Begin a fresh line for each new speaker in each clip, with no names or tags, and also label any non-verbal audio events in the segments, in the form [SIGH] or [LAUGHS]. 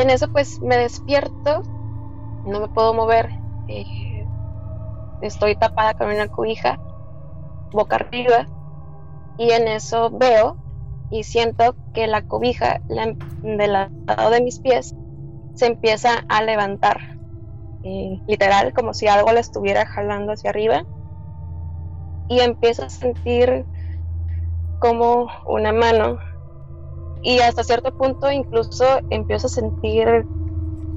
En eso pues me despierto, no me puedo mover, eh, estoy tapada con una cobija, boca arriba, y en eso veo y siento que la cobija del lado de mis pies se empieza a levantar, eh, literal, como si algo la estuviera jalando hacia arriba, y empiezo a sentir como una mano y hasta cierto punto incluso empiezo a sentir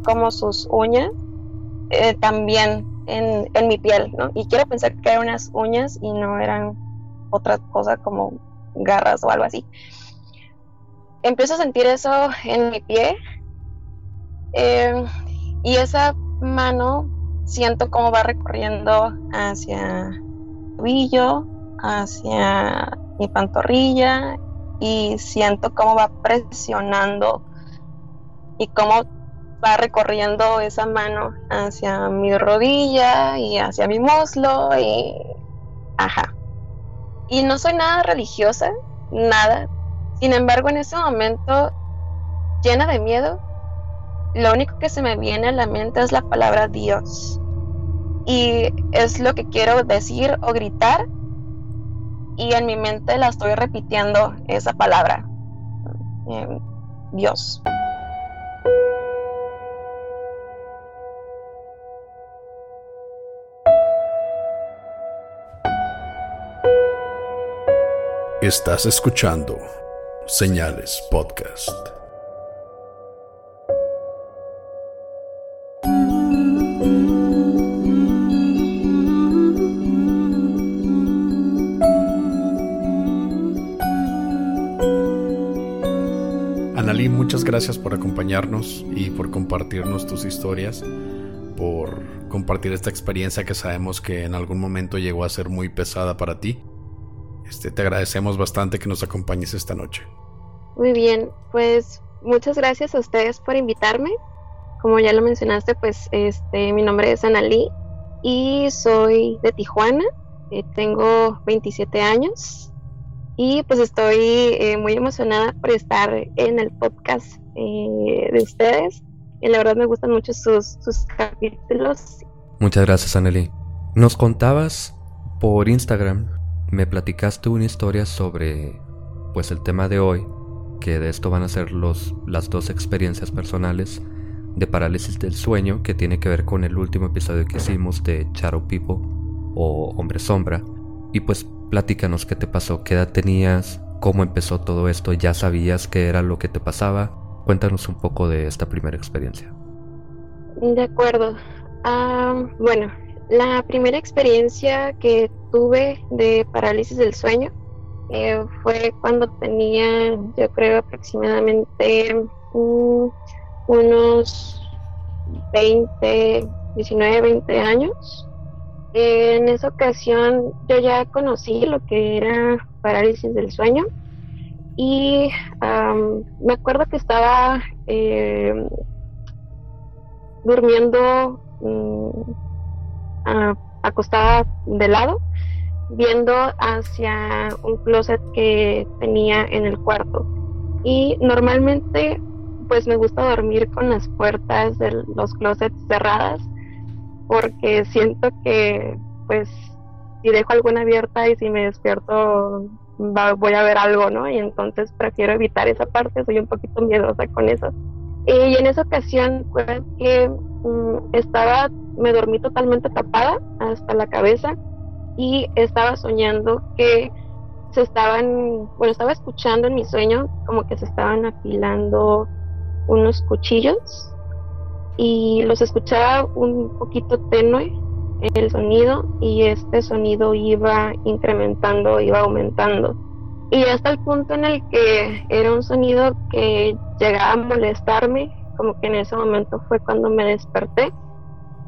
como sus uñas eh, también en, mi piel, ¿no? Y quiero pensar que eran unas uñas y no eran otra cosa como garras o algo así. Empiezo a sentir eso en mi pie eh, y esa mano siento cómo va recorriendo hacia el tobillo, hacia mi pantorrilla y siento cómo va presionando y cómo va recorriendo esa mano hacia mi rodilla y hacia mi muslo y ajá. Y no soy nada religiosa, nada. Sin embargo, en ese momento, llena de miedo, lo único que se me viene a la mente es la palabra Dios. Y es lo que quiero decir o gritar y en mi mente la estoy repitiendo esa palabra, eh, Dios.
Estás escuchando Señales Podcast. Muchas gracias por acompañarnos y por compartirnos tus historias, por compartir esta experiencia que sabemos que en algún momento llegó a ser muy pesada para ti. Este, te agradecemos bastante que nos acompañes esta noche.
Muy bien, pues muchas gracias a ustedes por invitarme. Como ya lo mencionaste, pues este, mi nombre es Analí y soy de Tijuana. Eh, tengo 27 años y pues estoy eh, muy emocionada por estar en el podcast eh, de ustedes. Y la verdad me gustan mucho sus, sus capítulos.
Muchas gracias, Anneli. Nos contabas por Instagram, me platicaste una historia sobre pues el tema de hoy, que de esto van a ser los, las dos experiencias personales de parálisis del sueño que tiene que ver con el último episodio que hicimos de Charo Pipo o Hombre Sombra. Y pues Platícanos qué te pasó, qué edad tenías, cómo empezó todo esto, ya sabías qué era lo que te pasaba. Cuéntanos un poco de esta primera experiencia.
De acuerdo. bueno, la primera experiencia que tuve de parálisis del sueño eh, fue cuando tenía, yo creo, aproximadamente mm, unos 20, 19, 20 años. En esa ocasión yo ya conocí lo que era parálisis del sueño y me acuerdo que estaba eh, durmiendo mm, acostada de lado, viendo hacia un closet que tenía en el cuarto. Y normalmente pues me gusta dormir con las puertas de los closets cerradas porque siento que pues si dejo alguna abierta y si me despierto voy a ver algo, ¿no? Y entonces prefiero evitar esa parte, soy un poquito miedosa con eso. y en esa ocasión fue que mm, estaba, me dormí totalmente tapada hasta la cabeza y estaba soñando que se estaban, bueno, estaba escuchando en mi sueño como que se estaban afilando unos cuchillos y los escuchaba un poquito tenue el sonido y este sonido iba incrementando, iba aumentando. Y hasta el punto en el que era un sonido que llegaba a molestarme, como que en ese momento fue cuando me desperté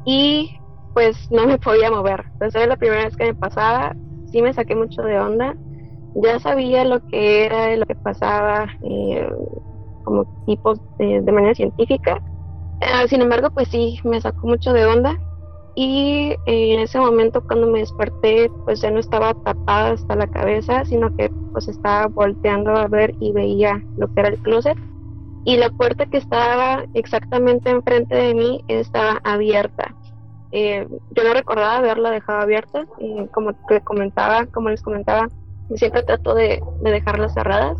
y pues no me podía mover. Entonces era la primera vez que me pasaba, sí me saqué mucho de onda, ya sabía lo que era, lo que pasaba eh, como tipos de, manera científica. Eh, sin embargo, pues sí, me sacó mucho de onda. Y eh, en ese momento cuando me desperté pues ya no estaba tapada hasta la cabeza sino que pues estaba volteando a ver y veía lo que era el closet. Y la puerta que estaba exactamente enfrente de mí estaba abierta. Eh, yo no recordaba haberla dejado abierta. Y como te comentaba como les comentaba siempre trato de, de dejarlas cerradas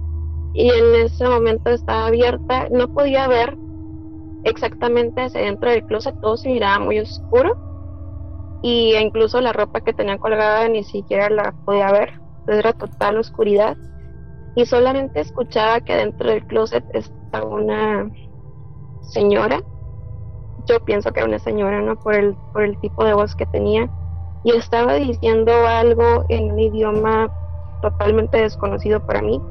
y en ese momento estaba abierta no podía ver exactamente hacia dentro del closet todo se miraba muy oscuro y incluso la ropa que tenía colgada ni siquiera la podía ver, era total oscuridad y solamente escuchaba que dentro del closet estaba una señora, yo pienso que era una señora, ¿no? Por el tipo de voz que tenía y estaba diciendo algo en un idioma totalmente desconocido para mí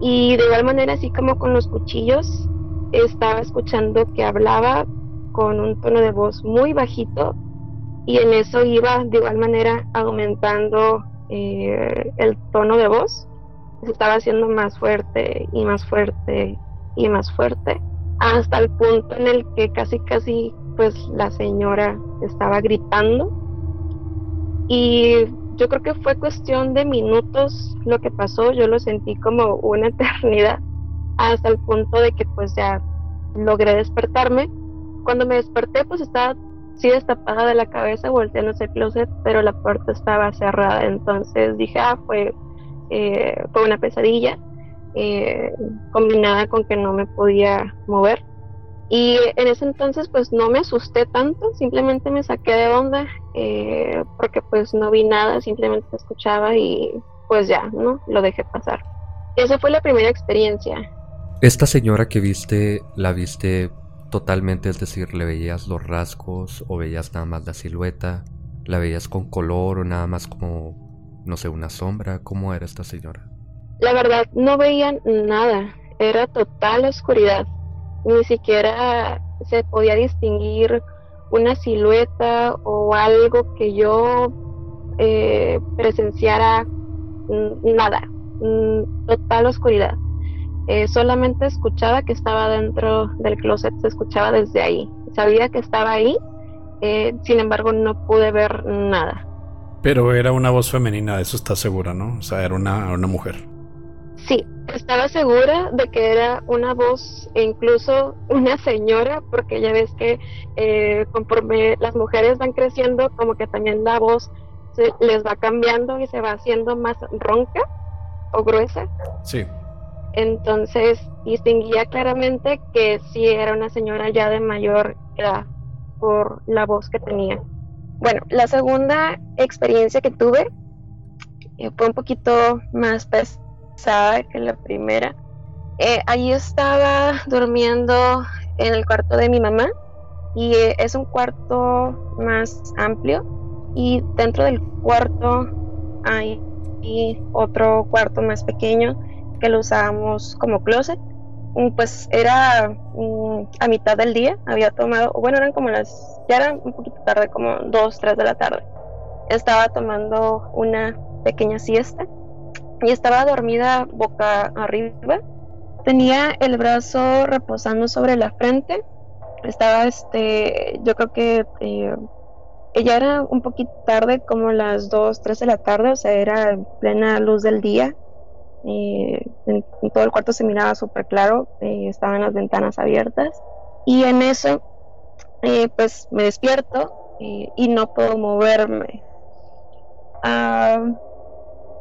y de igual manera así como con los cuchillos estaba escuchando que hablaba con un tono de voz muy bajito y en eso iba de igual manera aumentando eh, el tono de voz, se estaba haciendo más fuerte y más fuerte y más fuerte, hasta el punto en el que casi casi pues la señora estaba gritando. Y yo creo que fue cuestión de minutos lo que pasó, yo lo sentí como una [LAUGHS] eternidad hasta el punto de que pues ya logré despertarme. Cuando me desperté pues estaba sí destapada de la cabeza, volteándose el closet, pero la puerta estaba cerrada. Entonces dije, ah, fue, eh, fue una pesadilla, eh, combinada con que no me podía mover. Y en ese entonces pues no me asusté tanto, simplemente me saqué de onda, eh, porque pues no vi nada, simplemente escuchaba y pues ya, ¿no? Lo dejé pasar. Esa fue la primera experiencia.
Esta señora que viste, la viste totalmente, es decir, le veías los rasgos o veías nada más la silueta, la veías con color o nada más como, no sé, una sombra, ¿cómo era esta señora?
La verdad, no veían nada, era total oscuridad, ni siquiera se podía distinguir una silueta o algo que yo eh, presenciara, nada, total oscuridad. Eh, solamente escuchaba que estaba dentro del closet, se escuchaba desde ahí. Sabía que estaba ahí, eh, sin embargo no pude ver nada.
Pero era una voz femenina, de eso está segura, ¿no? O sea, era una, una mujer.
Sí, estaba segura de que era una voz e incluso una señora, porque ya ves que eh, conforme las mujeres van creciendo, como que también la voz se, les va cambiando y se va haciendo más ronca o gruesa.
Sí.
Entonces distinguía claramente que sí era una señora ya de mayor edad por la voz que tenía. Bueno, la segunda experiencia que tuve eh, fue un poquito más pesada que la primera. Eh, ahí estaba durmiendo en el cuarto de mi mamá y eh, es un cuarto más amplio y dentro del cuarto hay otro cuarto más pequeño que lo usábamos como closet. Pues era mm, a mitad del día, había tomado, bueno, eran como las, ya eran un poquito tarde, como dos, tres de la tarde. Estaba tomando una pequeña siesta y estaba dormida boca arriba. Tenía el brazo reposando sobre la frente. Estaba, este, yo creo que eh, ella era un poquito tarde, como las dos, tres de la tarde, o sea, era plena luz del día eh, todo el cuarto se miraba súper claro, eh, estaban las ventanas abiertas y en eso eh, pues me despierto y no puedo moverme. Ah,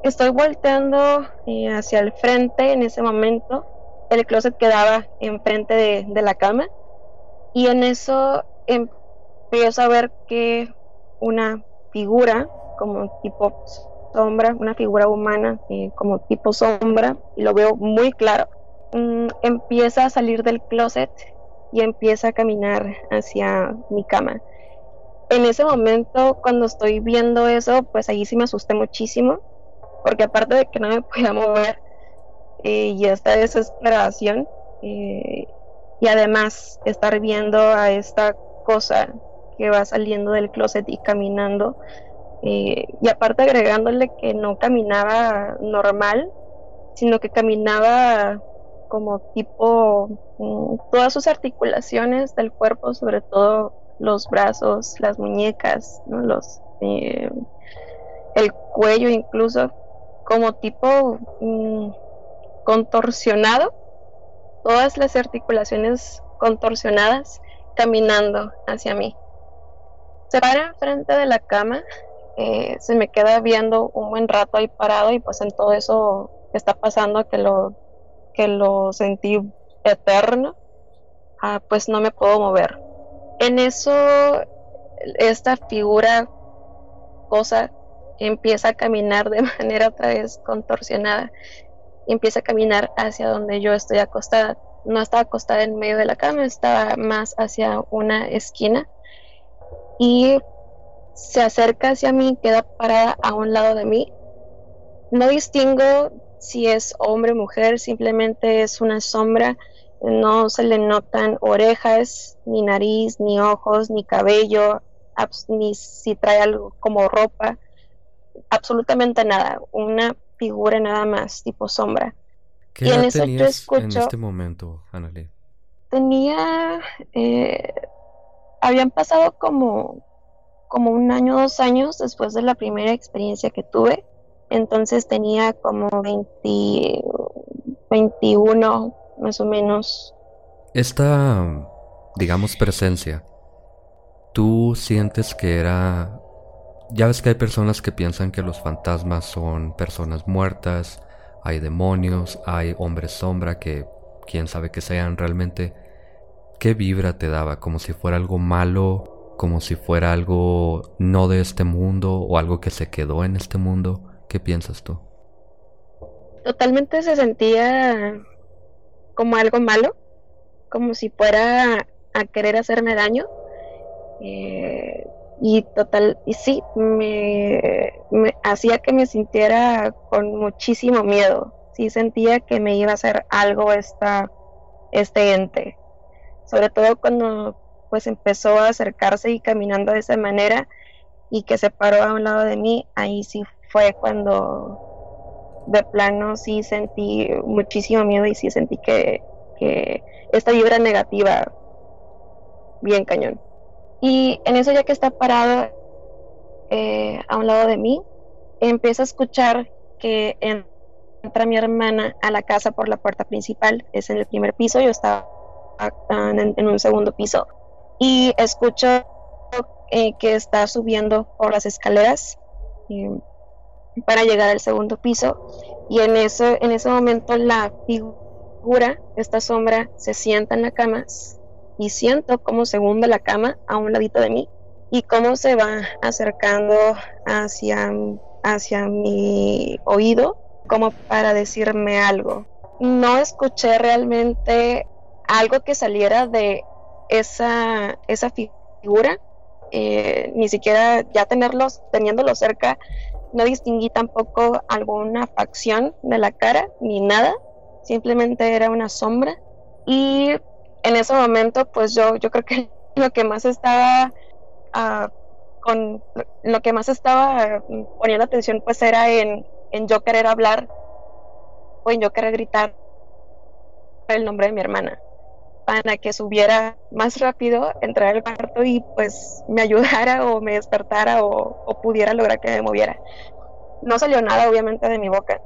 estoy volteando eh, hacia el frente en ese momento. El closet quedaba enfrente de, de la cama. Y en eso empiezo a ver que una figura, como tipo sombra, una figura humana, eh, como tipo sombra, y lo veo muy claro, mm, empieza a salir del closet y empieza a caminar hacia mi cama. En ese momento, cuando estoy viendo eso, pues ahí sí me asusté muchísimo, porque aparte de que no me [LAUGHS] podía mover eh, y esta desesperación, eh, y además estar viendo a esta cosa que va saliendo del closet y caminando, eh, y aparte agregándole que no caminaba normal, sino que caminaba como tipo mm, todas sus articulaciones del cuerpo, sobre todo los brazos, las muñecas, los eh, el cuello incluso, como tipo mm, contorsionado, todas las articulaciones contorsionadas caminando hacia mí. Se para frente de la cama, eh, se me queda viendo un buen rato ahí parado y pues en todo eso que está pasando que lo que lo sentí eterno, ah, pues no me puedo mover. En eso, esta figura, cosa, empieza a caminar de [LAUGHS] manera otra vez contorsionada empieza a caminar hacia donde yo estoy acostada. No estaba acostada en medio de la cama, estaba más hacia una esquina y se acerca hacia mí, queda parada a un lado de mí. No distingo si es hombre o mujer, simplemente es una sombra, no se le notan orejas, ni nariz, ni ojos, ni cabello, ni si trae algo como ropa, absolutamente nada, una figura nada más, tipo sombra.
¿Qué edad tenías en este momento, Annalie?
Tenía, eh, habían pasado como, como un año, dos años después de la primera experiencia que tuve entonces tenía como 20, 21 más o menos.
Esta, digamos, presencia, ¿tú sientes que era... Ya ves que hay personas que piensan que los fantasmas son personas muertas, hay demonios, hay hombres sombra que quién sabe que sean realmente. ¿Qué vibra te daba? ¿Como si fuera algo malo? ¿Como si fuera algo no de este mundo o algo que se quedó en este mundo? ¿Qué piensas tú?
Totalmente se sentía como algo malo, como si fuera a querer hacerme daño. Eh, y total, y sí, me, hacía que me sintiera con muchísimo miedo. Sí sentía que me iba a hacer algo esta, este ente. Sobre todo cuando pues empezó a acercarse y caminando de esa manera y que se paró a un lado de mí, ahí sí fue cuando de plano sí sentí muchísimo miedo y sí sentí que, esta vibra negativa bien cañón. Y en eso ya que está parado eh, a un lado de mí, empiezo a escuchar que entra mi hermana a la casa por la puerta principal, es en el primer piso, yo estaba en, un segundo piso, y escucho eh, que está subiendo por las escaleras para llegar al segundo piso y en eso en ese momento la figura esta sombra se sienta en la cama y siento cómo se la cama a un ladito de mí y cómo se va acercando hacia hacia mi oído como para decirme algo. No escuché realmente algo que saliera de esa esa figura eh, ni siquiera ya tenerlos teniéndolo cerca no distinguí tampoco alguna facción de la cara ni nada, simplemente era una sombra. Y en ese momento, pues yo, yo creo que [LAUGHS] lo que más estaba uh, con lo que más estaba poniendo atención pues era en, en yo querer hablar o en yo querer gritar el nombre de mi hermana para que subiera más rápido, entrar al cuarto y pues me ayudara o me despertara o, pudiera lograr que me moviera. No salió nada obviamente de mi boca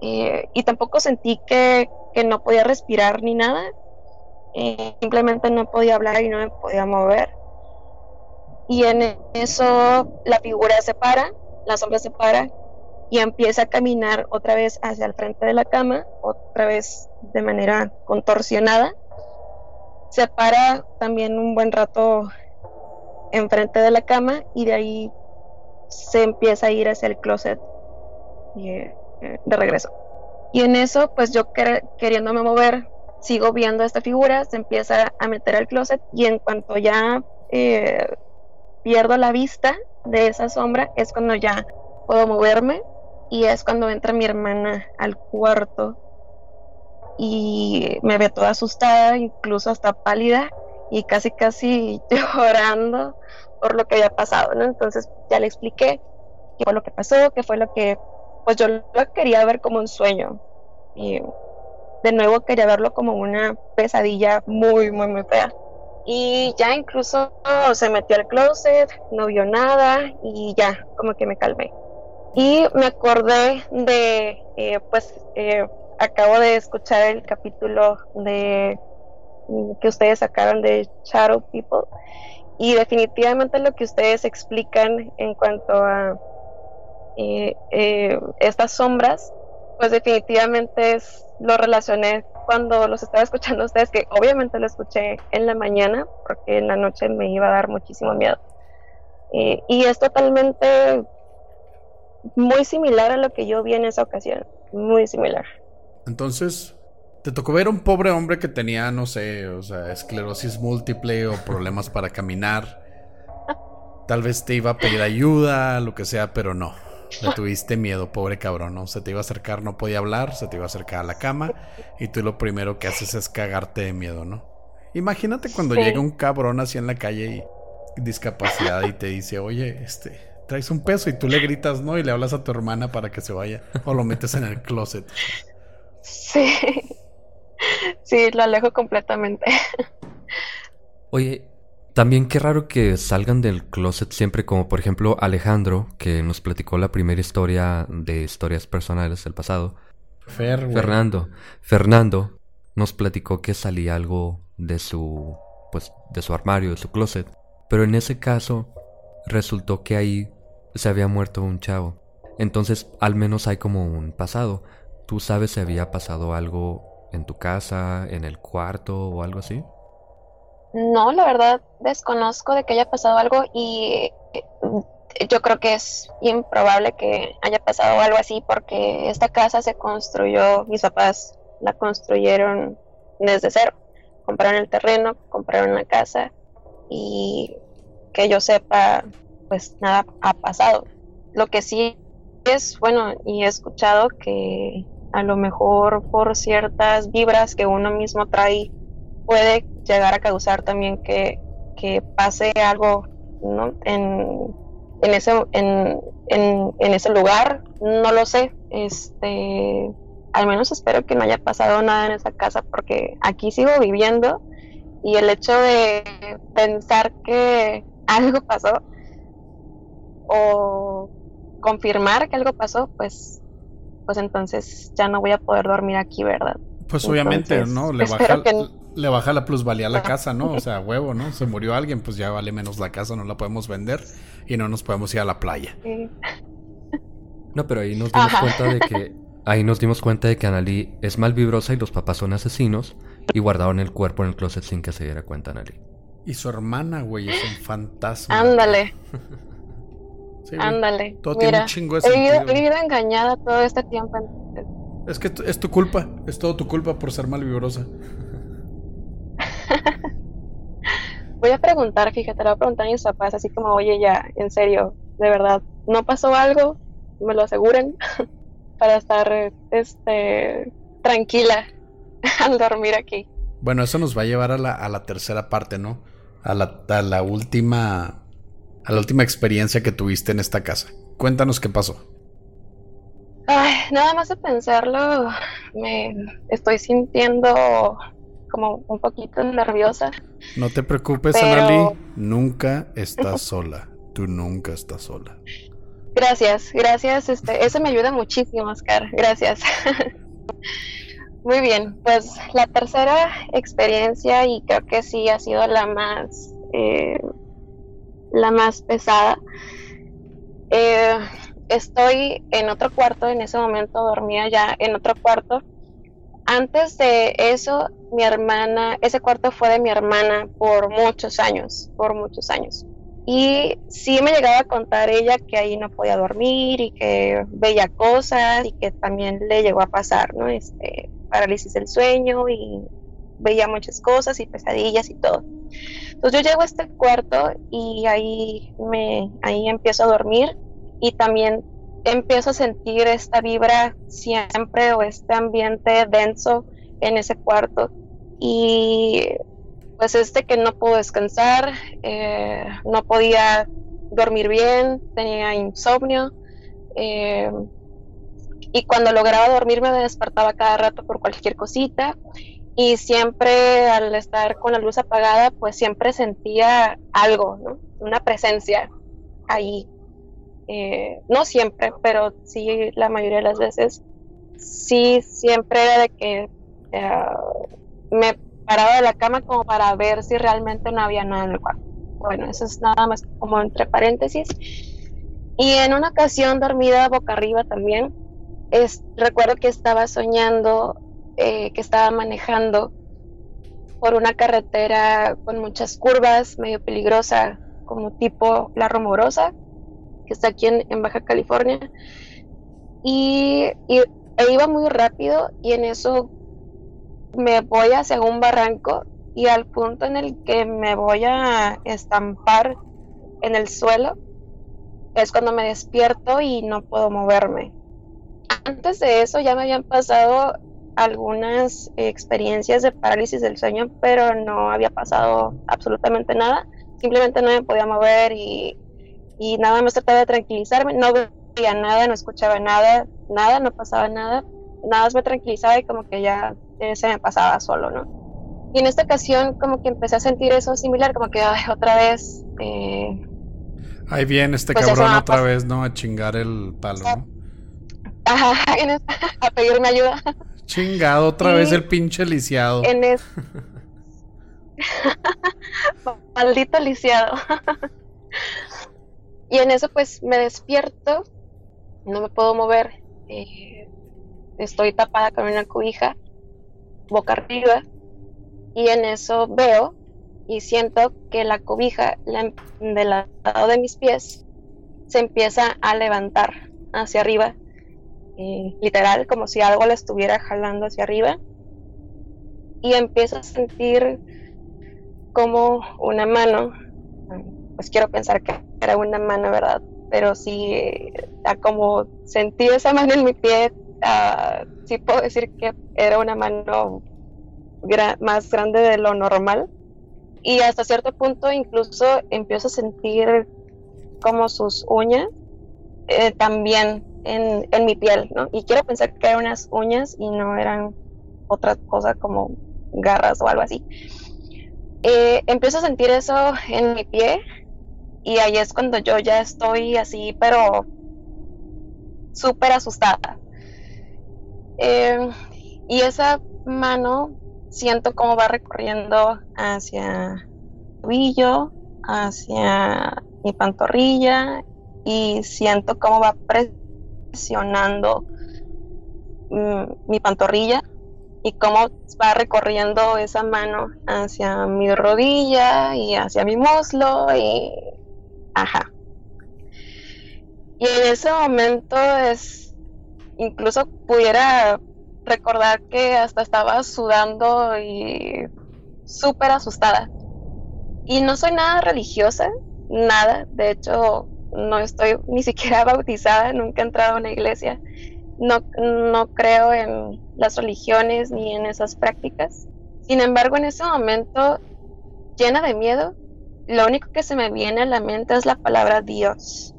y tampoco sentí que, no podía respirar ni nada, simplemente no podía hablar y no me podía mover. Y en eso la figura se para, la sombra se para y empieza a caminar otra vez hacia el frente de la cama, otra vez de manera contorsionada. Se para también un buen rato enfrente de la cama y de ahí se empieza a ir hacia el closet eh, de regreso. Y en eso, pues yo queriéndome mover, sigo viendo esta figura, se empieza a meter al closet y en cuanto ya eh, pierdo la vista de esa sombra, es cuando ya puedo moverme y es cuando entra mi hermana al cuarto y me ve toda asustada, incluso hasta pálida y casi casi [LAUGHS] llorando por lo que había pasado, ¿no? Entonces ya le expliqué qué fue lo que pasó, qué fue lo que, pues yo lo quería ver como un sueño y de nuevo quería verlo como una pesadilla muy, muy, muy fea. Y ya incluso se metió al closet, no vio nada y ya, como que me calmé. Y me acordé de, eh, pues, eh, acabo de escuchar el capítulo de que ustedes sacaron de Shadow People y definitivamente lo que ustedes explican en cuanto a eh, estas sombras, pues definitivamente es, lo relacioné cuando los estaba escuchando a ustedes, que obviamente lo escuché en la mañana, porque en la noche me iba a dar muchísimo miedo. y es totalmente muy similar a lo que yo vi en esa ocasión, muy similar.
Entonces, te tocó ver a un pobre hombre que tenía, no sé, o sea, esclerosis múltiple o problemas [LAUGHS] para caminar. Tal vez te iba a pedir ayuda, lo que sea, pero no. Le tuviste miedo, pobre cabrón, ¿no? Se te iba a acercar, no podía hablar, se te iba a acercar a la cama y tú lo primero que haces es cagarte de miedo, ¿no? Imagínate cuando llega un cabrón así en la calle y discapacidad y te dice, oye, este, traes un peso y tú le gritas no y le hablas a tu hermana para que se vaya o lo metes en el closet.
Sí, sí, lo alejo completamente.
Oye, también qué raro que salgan del closet siempre, como por ejemplo Alejandro, que nos platicó la primera historia de historias personales del pasado. Fernando, Fernando nos platicó que salía algo de su, pues, de su armario, de su closet. Pero en ese caso, resultó que ahí se había muerto un chavo. Entonces al menos hay como un pasado. ¿Tú sabes si había pasado algo en tu casa, en el cuarto o algo así?
No, la verdad desconozco de que haya pasado algo y eh, yo creo que es improbable que haya pasado algo así porque esta casa se construyó, mis papás la construyeron desde cero. Compraron el terreno, compraron la casa y que yo sepa, pues nada ha pasado. Lo que sí es, bueno, y he escuchado que a lo mejor por ciertas vibras que uno mismo trae puede llegar a causar también que, que pase algo ¿no? en, en, ese, en, en, en, ese lugar. No lo sé. Este, al menos espero que no haya pasado nada en esa casa porque aquí sigo viviendo y el hecho de pensar que algo pasó o confirmar que algo pasó, pues, pues entonces ya no voy a poder dormir aquí, ¿verdad?
Pues obviamente, ¿no? Le baja, le baja la plusvalía a la casa, ¿no? O sea, huevo, ¿no? Se murió alguien, pues ya vale menos la casa, no la podemos vender y no nos podemos ir a la playa.
No, pero [LAUGHS] ahí nos dimos cuenta de que ahí nos dimos cuenta de que Anali es malvibrosa y los papás son asesinos y guardaron el cuerpo en el closet sin que se diera cuenta Anali.
Y su hermana, güey, es un fantasma.
Ándale. [LAUGHS] Ándale. Todo tiene un chingo de he vivido, engañada todo este tiempo.
Es que es tu culpa, es todo tu culpa por ser malvibrosa. [LAUGHS]
voy a preguntar, fíjate, le voy a preguntar a mis papás, así como, oye, ya, en serio, de verdad, ¿no pasó algo? Me lo aseguren [LAUGHS] para estar este, tranquila [LAUGHS] al dormir aquí.
Bueno, eso nos va a llevar a la, a la tercera parte, ¿no? A la, a la última a la última experiencia que tuviste en esta casa. Cuéntanos qué pasó.
Ay, nada más de pensarlo, me estoy sintiendo como un poquito nerviosa.
No te preocupes, pero... nunca estás sola. Tú nunca estás sola.
Gracias, gracias. Este, eso me ayuda muchísimo, Oscar. Gracias. [LAUGHS] Muy bien, pues la tercera experiencia y creo que sí ha sido la más eh, la más pesada. Eh, estoy en otro cuarto, en ese momento dormía ya en otro cuarto. Antes de eso, mi hermana, ese cuarto fue de mi hermana por muchos años, por muchos años. Y sí me llegaba a contar ella que ahí no podía dormir y que veía cosas y que también le llegó a pasar, ¿no? Este, parálisis del sueño y veía muchas cosas y pesadillas y todo. Entonces yo llego a este cuarto y ahí me ahí empiezo a dormir y también empiezo a sentir esta vibra siempre o este ambiente denso en ese cuarto y pues este que no puedo descansar, eh, no podía dormir bien, tenía insomnio eh, y cuando lograba dormir me despertaba cada rato por cualquier cosita y siempre al estar con la luz apagada pues siempre sentía algo, ¿no? una presencia ahí eh, no siempre, pero sí la mayoría de las veces, sí siempre era de que eh, me paraba de la cama como para ver si realmente no había nada en el cuarto. Bueno, eso es nada más como entre paréntesis. Y en una ocasión dormida boca arriba también, es, recuerdo que estaba soñando eh, que estaba manejando por una carretera con muchas curvas, medio peligrosa, como tipo La Rumorosa que está aquí en, Baja California. Y, e iba muy rápido y en eso me voy hacia un barranco y al punto en el que me voy a estampar en el suelo es cuando me despierto y no puedo moverme. Antes de eso ya me habían pasado algunas experiencias de parálisis del sueño, pero no había pasado absolutamente nada. Simplemente no me podía mover y y nada más trataba de tranquilizarme, no veía nada, no escuchaba nada, nada, no pasaba nada, nada más me tranquilizaba y como que ya eh, se me pasaba solo, ¿no? Y en esta ocasión como que empecé a sentir eso similar, como que otra vez... Eh,
Ahí viene este pues cabrón otra vez, ¿no? A chingar el palo, ¿no?
Ajá, [LAUGHS] a pedirme ayuda.
Chingado, otra vez el pinche lisiado.
En [LAUGHS] Maldito lisiado. Y en eso pues me despierto, no me puedo mover, eh, estoy tapada con una cobija, boca arriba, y en eso veo y siento que la cobija del lado de mis pies se empieza a levantar hacia arriba, eh, literal, como si algo la estuviera jalando hacia arriba, y empiezo a sentir como una mano, pues quiero pensar que era una mano, ¿verdad? Pero sí, como sentí esa mano en mi pie, uh, sí puedo decir que era una mano más grande de lo normal. Y hasta cierto punto incluso empiezo a sentir como sus uñas eh, también en, en, mi piel, ¿no? Y quiero pensar que eran unas uñas y no eran otra cosa como garras o algo así. Eh, empiezo a sentir eso en mi pie y ahí es cuando yo ya estoy así, pero súper asustada. Em, y esa mano siento cómo va recorriendo hacia el hacia mi pantorrilla y siento cómo va presionando mm, mi pantorrilla y cómo va recorriendo esa mano hacia mi rodilla y hacia mi muslo y Ajá. Y en ese momento es, incluso pudiera recordar que hasta estaba sudando y súper asustada. Y no soy nada religiosa, nada. De hecho, no estoy ni siquiera [LAUGHS] bautizada, nunca he entrado a una iglesia. No, no creo en las religiones ni en esas prácticas. Sin embargo, en ese momento, llena de miedo, lo único que se me viene a la mente es la palabra Dios.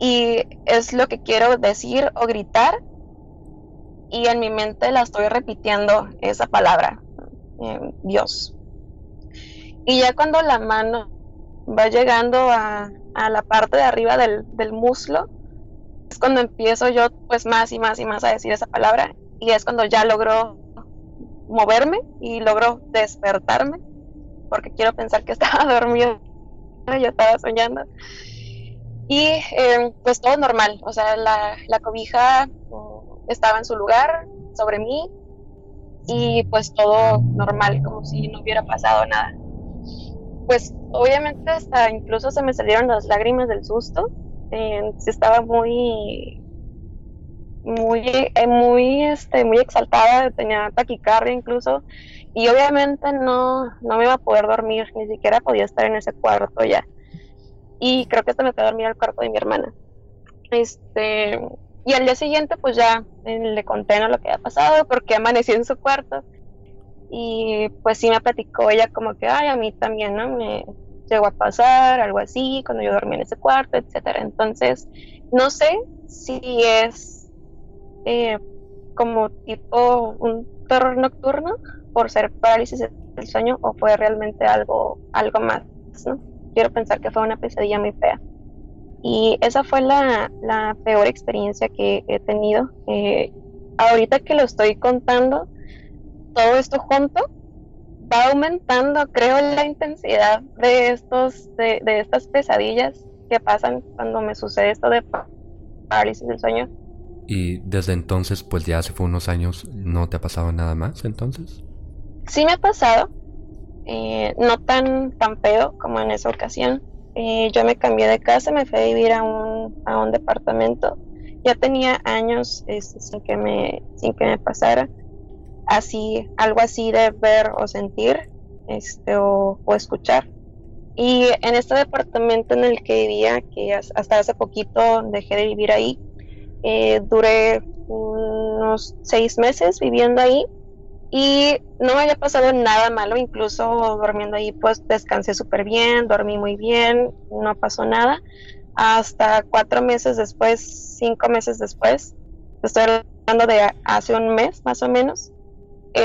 Y es lo que quiero decir o gritar. Y en mi mente la estoy repitiendo esa palabra, eh, Dios. Y ya cuando la mano va llegando a, la parte de arriba del, del muslo, es cuando empiezo yo pues más y más y más a decir esa palabra. Y es cuando ya logro moverme y logro despertarme porque quiero pensar que [LAUGHS] estaba dormido, yo estaba soñando. Y eh, pues todo normal, o sea, la, la cobija mm, estaba en su lugar sobre mí y pues todo normal, como si no hubiera pasado nada. Pues obviamente hasta incluso se me salieron las lágrimas del susto. Eh, estaba muy muy eh, muy este muy exaltada tenía taquicardia incluso. Y obviamente no no me iba a poder dormir ni siquiera podía estar en ese cuarto ya. Y creo que hasta me quedé a dormir al cuarto de mi hermana. Este y al día siguiente pues ya eh, le conté lo que había pasado porque amanecí en su cuarto y pues sí me platicó ella como que ay a mí también no me llegó a pasar algo así cuando yo dormí en ese cuarto etcétera entonces no sé si es eh, como tipo un terror nocturno por ser parálisis del sueño o fue realmente algo, algo más, ¿no? Quiero pensar que fue una pesadilla muy fea. Y esa fue la, peor experiencia que he tenido. Eh, ahorita que lo estoy contando, todo esto junto va aumentando, creo, la intensidad de estos, de, de estas pesadillas que pasan cuando me sucede esto de parálisis del sueño
y desde entonces, pues ya hace fue unos años, ¿no te ha pasado nada más entonces?
Sí me ha pasado, eh, no tan, tan feo como en esa ocasión. Eh, yo me cambié de casa, me fui a vivir a un, a un departamento. Ya tenía años este, sin, que me, sin que me pasara así, algo así de ver o sentir este, o, o escuchar. Y en este departamento en el que vivía, que hasta hace poquito dejé de vivir ahí, eh, duré unos seis meses viviendo ahí y no me había pasado nada malo, incluso durmiendo ahí pues descansé súper bien, dormí muy bien, no pasó nada. Hasta cuatro meses después, cinco meses después, estoy hablando de hace un mes más o menos,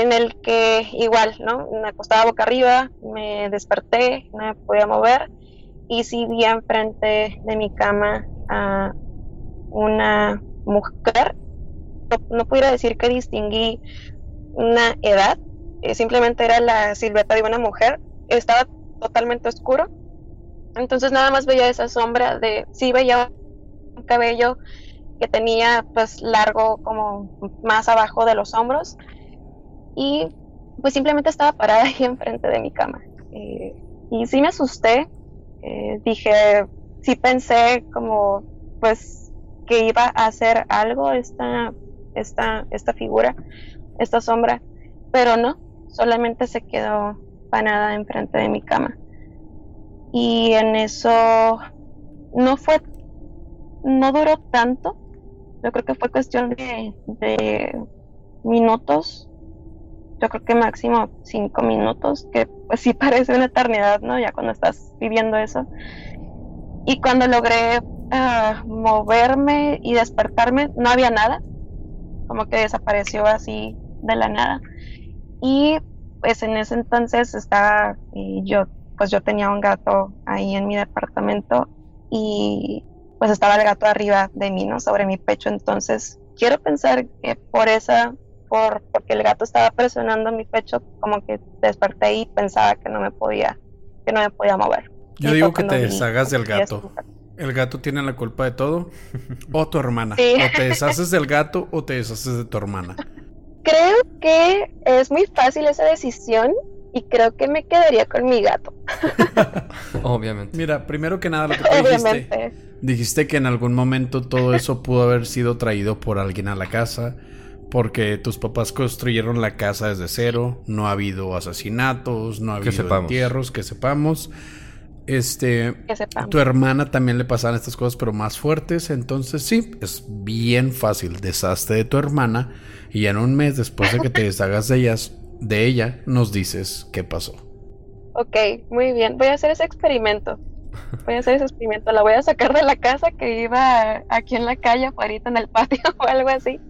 en el que igual, ¿no? Me acostaba boca arriba, me desperté, no me podía mover y sí vi enfrente de mi cama a una mujer, no, pudiera decir que distinguí una edad, eh, simplemente era la silueta de una mujer, estaba totalmente oscuro, entonces nada más veía esa sombra de, sí veía un cabello que tenía pues largo como más abajo de los hombros y pues simplemente estaba parada ahí [LAUGHS] enfrente de mi cama. Eh, y sí me asusté, eh, dije, sí pensé como pues que iba a hacer algo esta, esta, esta figura, esta sombra, pero no, solamente se quedó panada enfrente de mi cama. Y en eso no fue, no duró tanto, yo creo que fue cuestión de, de minutos, yo creo que máximo cinco minutos, que pues sí [LAUGHS] parece una eternidad, ¿no? Ya cuando estás viviendo eso. Y cuando logré moverme y despertarme, no había nada, como que desapareció así de la nada. Y pues en ese entonces estaba, y yo, pues yo tenía un gato ahí en mi departamento y pues estaba el gato arriba de mí, ¿no? Sobre mi pecho. Entonces, quiero pensar que por esa, por, porque el gato estaba presionando mi pecho, como que desperté y pensaba que no me podía, que no me podía mover.
Yo digo que te deshagas del gato. ¿El gato tiene la culpa de todo? ¿O tu hermana? ¿O te deshaces del gato o te deshaces de tu hermana?
Creo que es muy fácil esa decisión y creo que me quedaría con mi gato. [LAUGHS]
Obviamente.
Mira, primero que nada, lo que tú dijiste, dijiste que en algún momento todo eso pudo haber sido traído por alguien a la casa, porque tus papás construyeron la casa desde cero, no ha habido asesinatos, no ha habido entierros, que sepamos. Este, tu hermana también le pasaban estas cosas, pero más fuertes. Entonces, sí, es bien fácil. Deshazte de tu hermana y en un mes después de que te [LAUGHS] deshagas de ellas, de ella, nos dices qué pasó.
Ok, muy bien. Voy a hacer ese experimento. Voy a hacer ese experimento. La voy a sacar de la casa que iba aquí en la calle, afuera en el patio [LAUGHS] o algo así.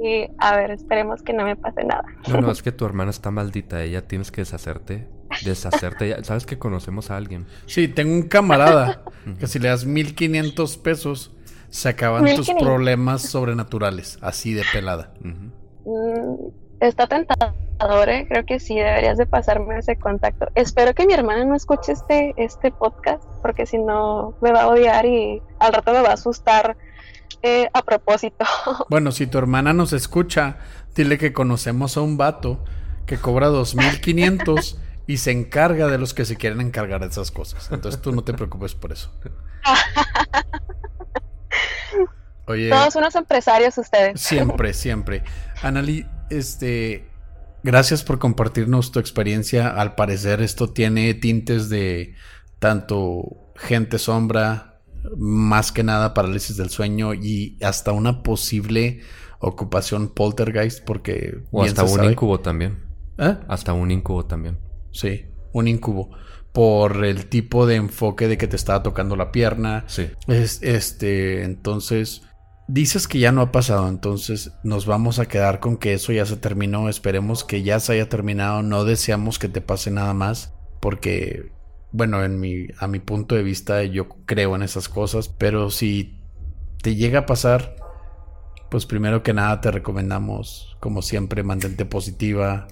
Y a ver, esperemos que no me pase nada.
No, no, es que tu hermana está maldita. Ella tienes que deshacerte deshacerte. Sabes que conocemos a alguien.
Sí, tengo un camarada que si le das 1500 pesos, se acaban tus problemas sobrenaturales, así de pelada.
Mm, está tentador, ¿eh? creo que sí, deberías de pasarme ese contacto. Espero que mi hermana no escuche este, este podcast, porque si no me va a odiar y al rato me va a asustar eh, a propósito. [LAUGHS]
Bueno, si tu hermana nos escucha, dile que conocemos a un vato que cobra 2.500 [LAUGHS] y se encarga de los que se quieren encargar de esas cosas. Entonces tú no te preocupes por eso. [LAUGHS]
Oye, Todos unos empresarios ustedes.
Siempre, siempre. Anali, este, gracias por compartirnos tu experiencia. Al parecer esto tiene tintes de tanto gente sombra, más que nada parálisis del sueño y hasta una posible ocupación poltergeist porque...
O hasta un incubo también. ¿Eh? Hasta un incubo también.
Sí, un incubo por el tipo de enfoque de que te estaba tocando la pierna.
Sí.
Es, este, entonces, dices que ya no ha pasado, entonces nos vamos a quedar con que eso ya se terminó. Esperemos que ya se haya terminado. No deseamos que te pase nada más, porque, bueno, en mi, a mi punto de vista, yo creo en esas cosas. Pero si te llega a pasar, pues primero que nada te recomendamos, como siempre, mantente positiva,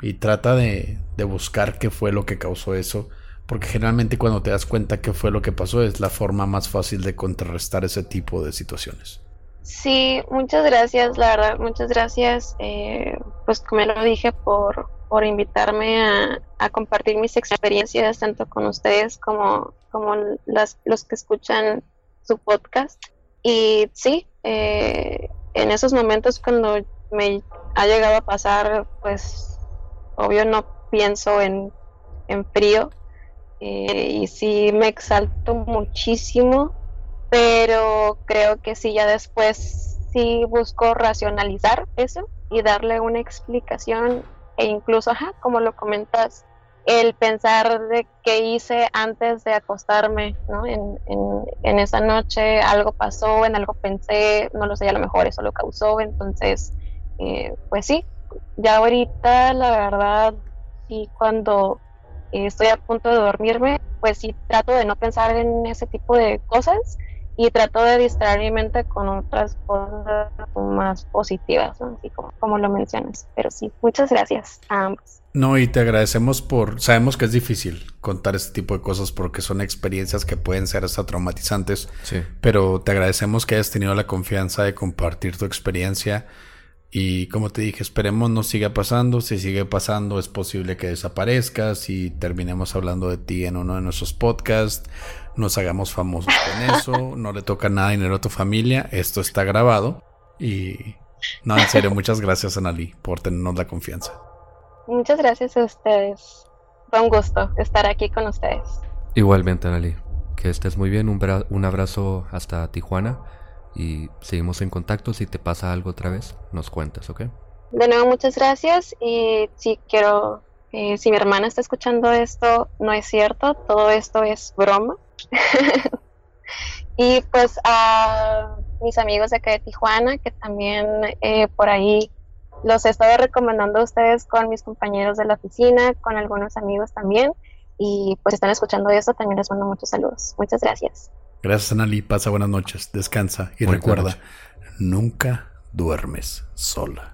y trata de, buscar qué fue lo que causó eso, porque generalmente cuando te das cuenta qué fue lo que pasó es la forma más fácil de contrarrestar ese tipo de situaciones.
Sí, muchas gracias, la verdad, muchas gracias, eh, pues como lo dije, por, por invitarme a, compartir mis experiencias tanto con ustedes como, como las, los que escuchan su podcast. Y sí, eh, en esos momentos cuando me ha llegado a pasar, pues obvio no pienso en, frío eh, y sí me exalto muchísimo, pero creo que sí ya después sí busco racionalizar eso y darle una explicación e incluso, ajá, como lo comentas, el pensar de qué hice antes de acostarme, ¿no? En, en, esa noche algo pasó, en algo pensé, no lo sé, a lo mejor eso lo causó, entonces, eh, pues sí, ya ahorita, la verdad, y cuando estoy a punto de dormirme, pues sí trato de no pensar en ese tipo de cosas y trato de distraer mi mente con otras cosas más positivas, así como, como lo mencionas. Pero sí, muchas gracias a ambos.
No, y te agradecemos por, sabemos que es difícil contar este tipo de cosas porque son experiencias que pueden ser hasta traumatizantes,
sí.
pero te agradecemos que hayas tenido la confianza de compartir tu experiencia y como te dije, esperemos no siga pasando. Si sigue pasando, es posible que desaparezcas y terminemos hablando de ti en uno de nuestros podcasts. Nos hagamos famosos con eso. No le toca nada dinero a tu familia. Esto está grabado. Y no, en serio, [LAUGHS] muchas gracias, Anali, por tenernos la confianza.
Muchas gracias a ustedes. Fue un gusto estar aquí con ustedes.
Igualmente, Anali. Que estés muy bien. Un, un abrazo hasta Tijuana y seguimos en contacto. Si te pasa algo otra vez, nos cuentas, ¿ok?
De nuevo, muchas gracias. Y si quiero, eh, si mi hermana está escuchando esto, no es cierto, todo esto es broma. [LAUGHS] y pues a mis amigos de acá de Tijuana, que también eh, por ahí los he estado recomendando a ustedes con mis compañeros de la oficina, con algunos amigos también. Y pues están escuchando esto, también les mando muchos saludos. Muchas gracias.
Gracias, Anali. Pasa buenas noches. Descansa y recuerda, nunca duermes sola.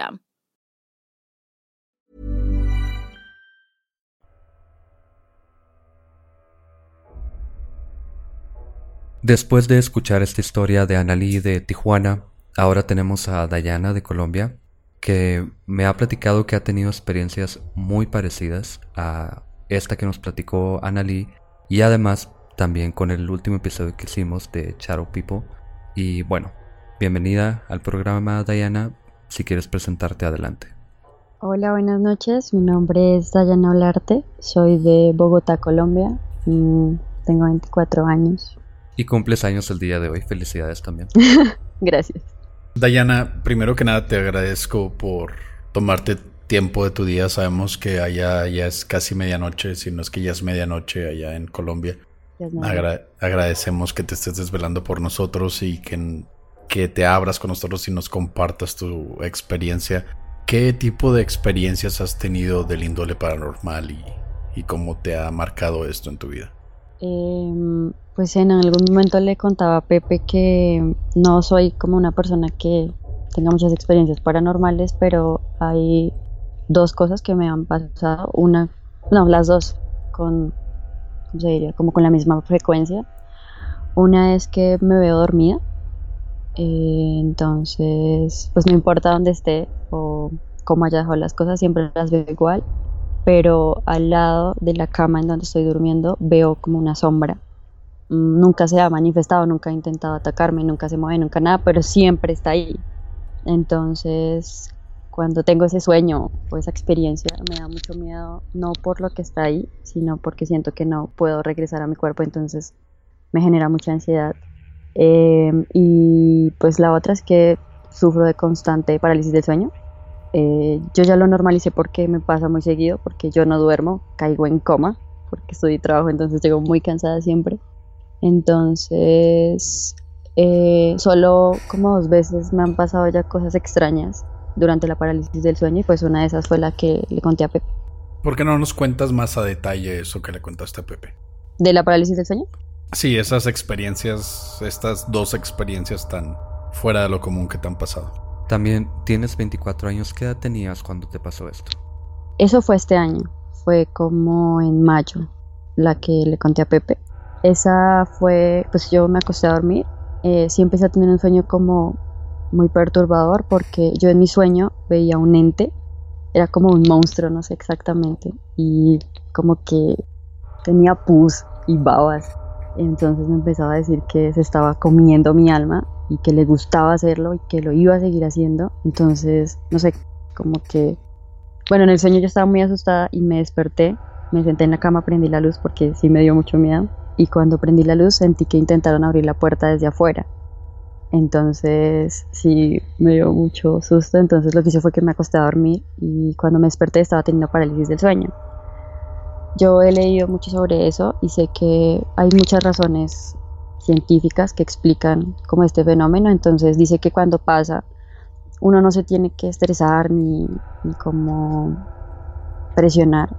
Después de escuchar esta historia de Analí de Tijuana, ahora tenemos a Dayana de Colombia, que me ha platicado que ha tenido experiencias muy parecidas a esta que nos platicó Analí y además también con el último episodio que hicimos de Charo People. Y bueno, bienvenida al programa Diana, si quieres presentarte adelante.
Hola, buenas noches. Mi nombre es Dayana Olarte. Soy de Bogotá, Colombia. Mm, tengo 24 años.
Y cumples años el día de hoy. Felicidades también. [LAUGHS]
Gracias.
Dayana, primero que nada te agradezco por tomarte tiempo de tu día. Sabemos que allá ya es casi medianoche, si no es que ya es medianoche allá en Colombia. agradecemos que te estés desvelando por nosotros y que, que te abras con nosotros y nos compartas tu experiencia. ¿Qué tipo de experiencias has tenido del índole paranormal y, cómo te ha marcado esto en tu vida?
Em, pues en algún momento le contaba a Pepe que no soy como una persona que tenga muchas experiencias paranormales, pero hay dos cosas que me han pasado. Una, no, las dos con, ¿cómo se diría? Como con la misma frecuencia. Una es que me veo dormida eh, entonces, pues no importa dónde esté o cómo haya dejado las cosas, siempre las veo igual. Pero al lado de la cama en donde estoy durmiendo veo como una sombra. Mm, nunca se ha manifestado, nunca ha intentado atacarme, nunca se mueve, nunca nada, pero siempre está ahí. Entonces, cuando tengo ese sueño o esa experiencia, me da mucho miedo, no por lo que está ahí, sino porque siento que no puedo regresar a mi cuerpo, entonces me genera mucha ansiedad Em, y pues la otra es que sufro de constante parálisis del sueño. Eh, yo ya lo normalicé porque me pasa muy seguido, porque yo no duermo, caigo en coma, porque estoy trabajo, entonces llego muy cansada siempre. Entonces, eh, solo como dos veces me han pasado ya cosas extrañas durante la parálisis del sueño y pues una de esas fue la que le conté a Pepe.
¿Por qué no nos cuentas más a detalle eso que le contaste a Pepe?
¿De la parálisis del sueño?
Sí, esas experiencias, estas dos experiencias tan fuera de lo común que te han pasado.
También tienes 24 años, ¿qué edad tenías cuando te pasó esto?
Eso fue este año, fue como en mayo, la que le conté a Pepe. Esa fue, pues yo me acosté a dormir, eh, sí empecé a tener un sueño como muy perturbador porque yo en mi sueño veía un ente, era como un monstruo, no sé exactamente, y como que tenía pus y babas entonces me empezaba a decir que se estaba comiendo mi alma y que le gustaba hacerlo y que lo iba a seguir haciendo. Entonces, no sé, como que... Bueno, en el sueño yo estaba muy asustada y me desperté, me senté en la cama, prendí la luz porque sí me dio mucho miedo. Y cuando prendí la luz sentí que intentaron abrir la puerta desde afuera. Entonces sí me dio mucho susto. Entonces lo que hice fue que me acosté a dormir y cuando me desperté estaba teniendo parálisis del sueño. Yo he leído mucho sobre eso y sé que hay muchas razones científicas que explican como este fenómeno. Entonces dice que cuando pasa uno no se tiene que estresar ni, ni como presionar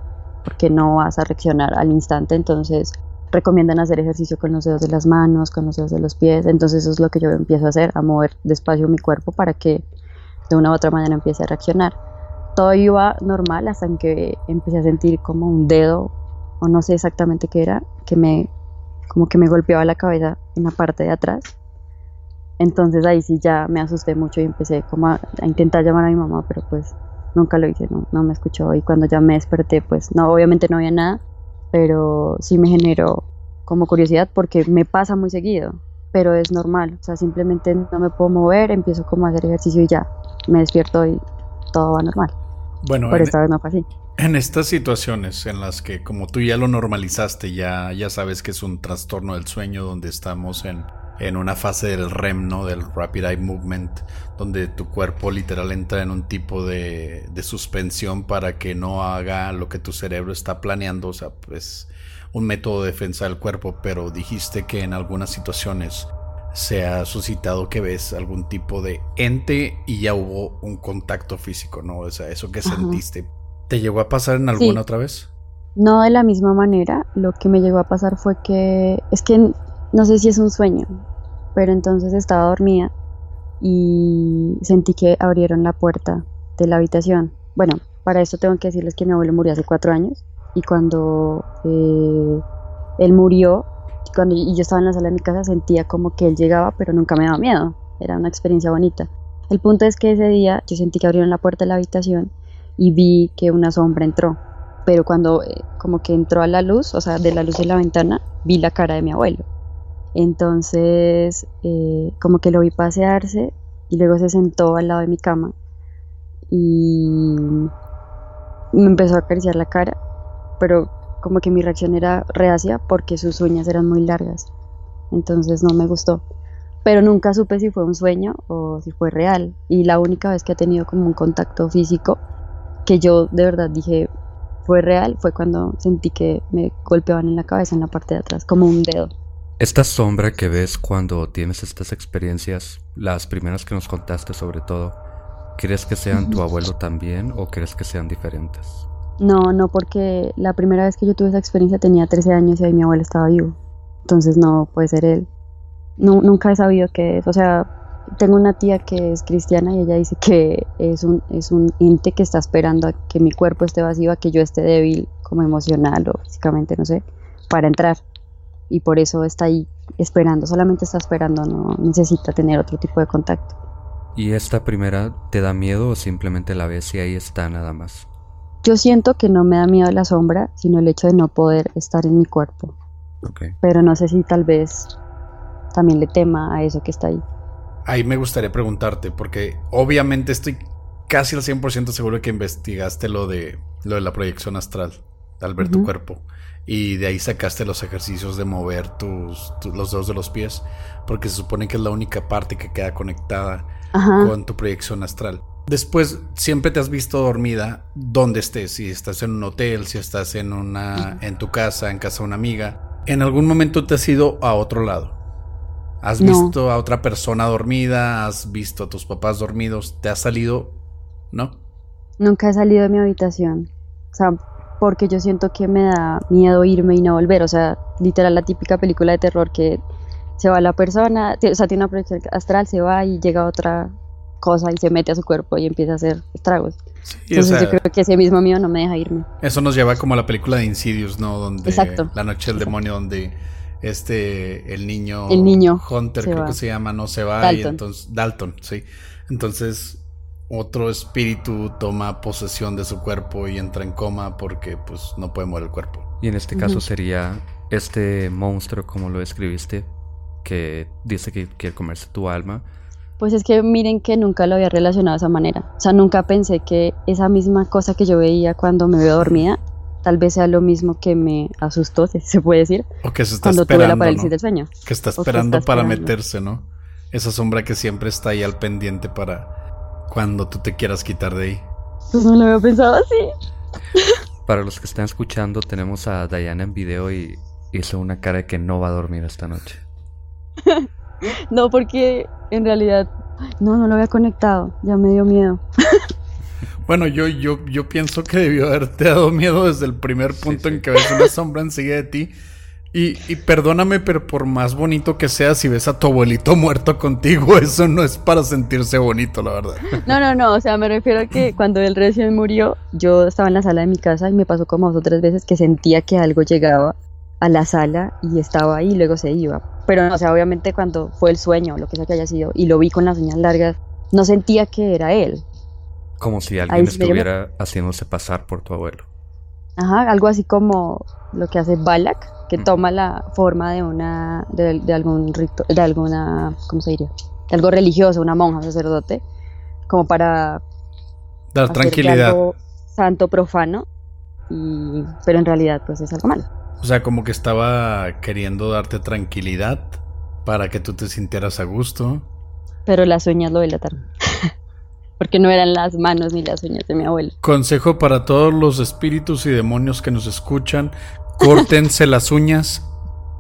porque no vas a reaccionar al instante. Entonces recomiendan hacer ejercicio con los dedos de las manos, con los dedos de los pies. Entonces eso es lo que yo empiezo a hacer, a mover despacio mi cuerpo para que de una u otra manera empiece a reaccionar todo iba normal hasta que empecé a sentir como un dedo o no sé exactamente qué era que me como que me golpeaba la cabeza en la parte de atrás. Entonces ahí sí ya me asusté mucho y empecé como a, intentar llamar a mi mamá pero pues nunca lo hice no, no me escuchó. Y cuando ya me desperté pues no obviamente no había nada pero sí me generó como curiosidad porque me pasa muy seguido pero es normal. O sea simplemente no me puedo mover empiezo como a hacer ejercicio y ya me despierto y todo va normal
bueno,
en, esta vez no fue así.
En estas situaciones en las que como tú ya lo normalizaste, ya, ya sabes que es un trastorno del sueño donde estamos en, en una fase del REM, ¿no? Del Rapid Eye Movement, donde tu cuerpo literal entra en un tipo de, de suspensión para que no haga lo que tu cerebro está planeando, o sea, pues un método de defensa del cuerpo, pero dijiste que en algunas situaciones se ha suscitado que ves algún tipo de ente y ya hubo un contacto físico, ¿no? O sea, eso que sentiste, ¿te llegó a pasar en alguna otra vez?
No de la misma manera, lo que me llegó a pasar fue que, es que no sé si es un sueño, pero entonces estaba dormida y sentí que abrieron la puerta de la habitación. Bueno, para esto tengo que decirles que mi abuelo murió hace cuatro años y cuando eh, él murió cuando yo estaba en la sala de mi casa sentía como que él llegaba, pero nunca me daba miedo. Era una experiencia bonita. El punto es que ese día yo sentí que abrieron la puerta de la habitación y vi que una sombra entró. pero cuando eh, como que entró a la luz, o sea, de la luz de la ventana, vi la cara de mi abuelo. Entonces, eh, como que lo vi pasearse y luego se sentó al lado de mi cama y me empezó a acariciar la cara, pero como que mi reacción era reacia porque sus uñas eran muy largas. Entonces no me gustó. Pero nunca supe si fue un sueño o si fue real. Y la única vez que he tenido como un contacto físico que yo de verdad dije fue real fue cuando sentí que me golpeaban en la cabeza en la parte de atrás, como un dedo.
Esta sombra que ves cuando tienes estas experiencias, las primeras que nos contaste sobre todo, ¿crees que sean tu abuelo también o crees que sean diferentes?
No, no, porque la primera vez que yo tuve esa experiencia tenía 13 años y ahí mi abuelo estaba vivo. Entonces no puede ser él. No, nunca he sabido que es. O sea, tengo una tía que es cristiana y ella dice que es un, es un ente que está esperando a que mi cuerpo esté vacío, a que yo esté débil como emocional o físicamente, no sé, para entrar y por eso está ahí esperando, solamente está esperando, no necesita tener otro tipo de contacto.
¿Y esta primera te da miedo o simplemente la ves y ahí está nada más?
Yo siento que no me da miedo la sombra, sino el hecho de no poder estar en mi cuerpo. Pero no sé si tal vez también le tema a eso que está ahí.
Ahí me gustaría preguntarte, porque obviamente estoy casi al 100% seguro que investigaste lo de, lo de la proyección astral al ver tu cuerpo y de ahí sacaste los ejercicios de mover tus, los dedos de los pies, porque se supone que es la única parte que queda conectada con tu proyección astral. Después, siempre te has visto dormida donde estés, si estás en un hotel, si estás en una en tu casa, en casa de una amiga. ¿En algún momento te has ido a otro lado? ¿Has visto a otra persona dormida? ¿Has visto a tus papás dormidos? ¿Te has salido? ¿No?
Nunca he salido de mi habitación. O sea, porque yo siento que me da miedo irme y no volver. O sea, literal la típica película de terror que se va la persona, o sea, tiene una proyección astral, se va y llega otra cosa y se mete a su cuerpo y empieza a hacer estragos. Entonces yo creo que ese mismo miedo no me deja irme.
Eso nos lleva como a la película de Insidious, ¿no? Donde Exacto. La noche del demonio, donde este, el niño,
el niño
Hunter creo que se llama, no se va y entonces, Dalton, sí. Entonces otro espíritu toma posesión de su cuerpo y entra en coma porque pues no puede mover el cuerpo.
Y en este caso sería este monstruo, como lo escribiste, que dice que quiere comerse tu alma.
Pues es que miren que nunca lo había relacionado de esa manera. O sea, nunca pensé que esa misma cosa que yo veía cuando me veo dormida, tal vez sea lo mismo que me asustó, [LAUGHS] se puede decir.
O que se está cuando tuve la parálisis del sueño. Que está esperando para meterse, ¿no? Esa sombra que siempre está ahí al pendiente para cuando tú te quieras quitar de ahí.
Pues no lo había pensado así.
Para los que están escuchando, tenemos a Diana en video y hizo una cara de que no va a dormir esta noche. [LAUGHS]
no, porque en realidad no, no lo había conectado. Ya me dio miedo.
Bueno, yo, yo, yo pienso que debió haberte dado miedo desde el primer punto en que ves una sombra enseguida de ti y, perdóname, pero por más bonito que sea, si ves a tu abuelito muerto contigo, [LAUGHS] eso no es para sentirse bonito, la verdad.
No, no, no, o sea, me refiero a que cuando él recién murió, yo estaba en la sala de mi casa y me pasó como dos o tres veces que sentía que algo llegaba a la sala y estaba ahí y luego se iba. Pero no, o sea, obviamente cuando fue el sueño, lo que sea que haya sido, y lo vi con las uñas largas, no sentía que era él.
Como si alguien estuviera haciéndose pasar por tu abuelo.
Ajá, algo así como lo que hace Balak, que toma la forma de una de, algún rito, de alguna, ¿cómo se diría? De algo religioso, una monja, un sacerdote, como para
dar tranquilidad. Algo
santo profano, y, pero en realidad pues es algo malo.
O sea, como que estaba queriendo darte tranquilidad para que tú te sintieras a gusto.
Pero las uñas lo delataron. [LAUGHS] porque no eran las manos ni las uñas de mi abuelo.
Consejo para todos los espíritus y demonios que nos escuchan, córtense [LAUGHS] las uñas.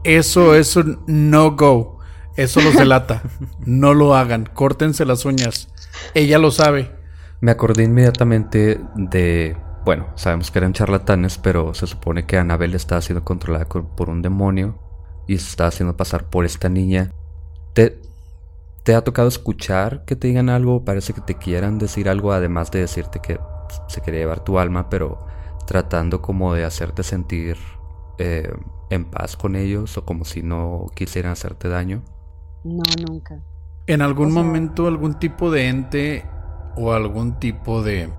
Eso es un no go. Eso los delata. [LAUGHS] No lo hagan. Córtense las uñas. Ella lo sabe.
Me acordé inmediatamente de. Bueno, sabemos que eran charlatanes, pero se supone que Anabel estaba siendo controlada por un demonio y se estaba haciendo pasar por esta niña. Te, ¿Te ha tocado escuchar que te digan algo? Parece que te quieran decir algo además de decirte que se quiere llevar tu alma, pero tratando como de hacerte sentir eh, en paz con ellos o como si no quisieran hacerte daño.
No, nunca.
¿En algún momento algún tipo de ente o algún tipo de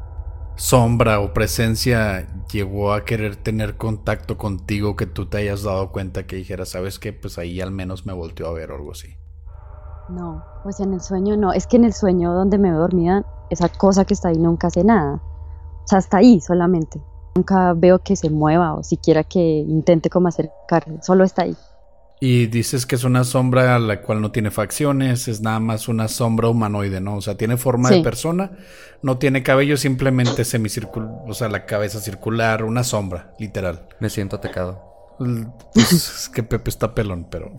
sombra o presencia llegó a querer tener contacto contigo que tú te hayas dado cuenta que dijera, sabes qué, pues ahí al menos me volteó a ver o algo así.
No, pues en el sueño no, es que en el sueño donde me dormía, esa cosa que está ahí nunca hace nada. O sea, está ahí solamente. Nunca veo que se mueva o siquiera que intente como acercarse, solo está ahí.
Y dices que es una sombra a la cual no tiene facciones, es nada más una sombra humanoide, ¿no? O sea, tiene forma de persona, no tiene cabello, simplemente semicircular, o sea, la cabeza circular, una sombra, literal.
Me siento atacado.
Pues, [LAUGHS] es que Pepe está pelón, pero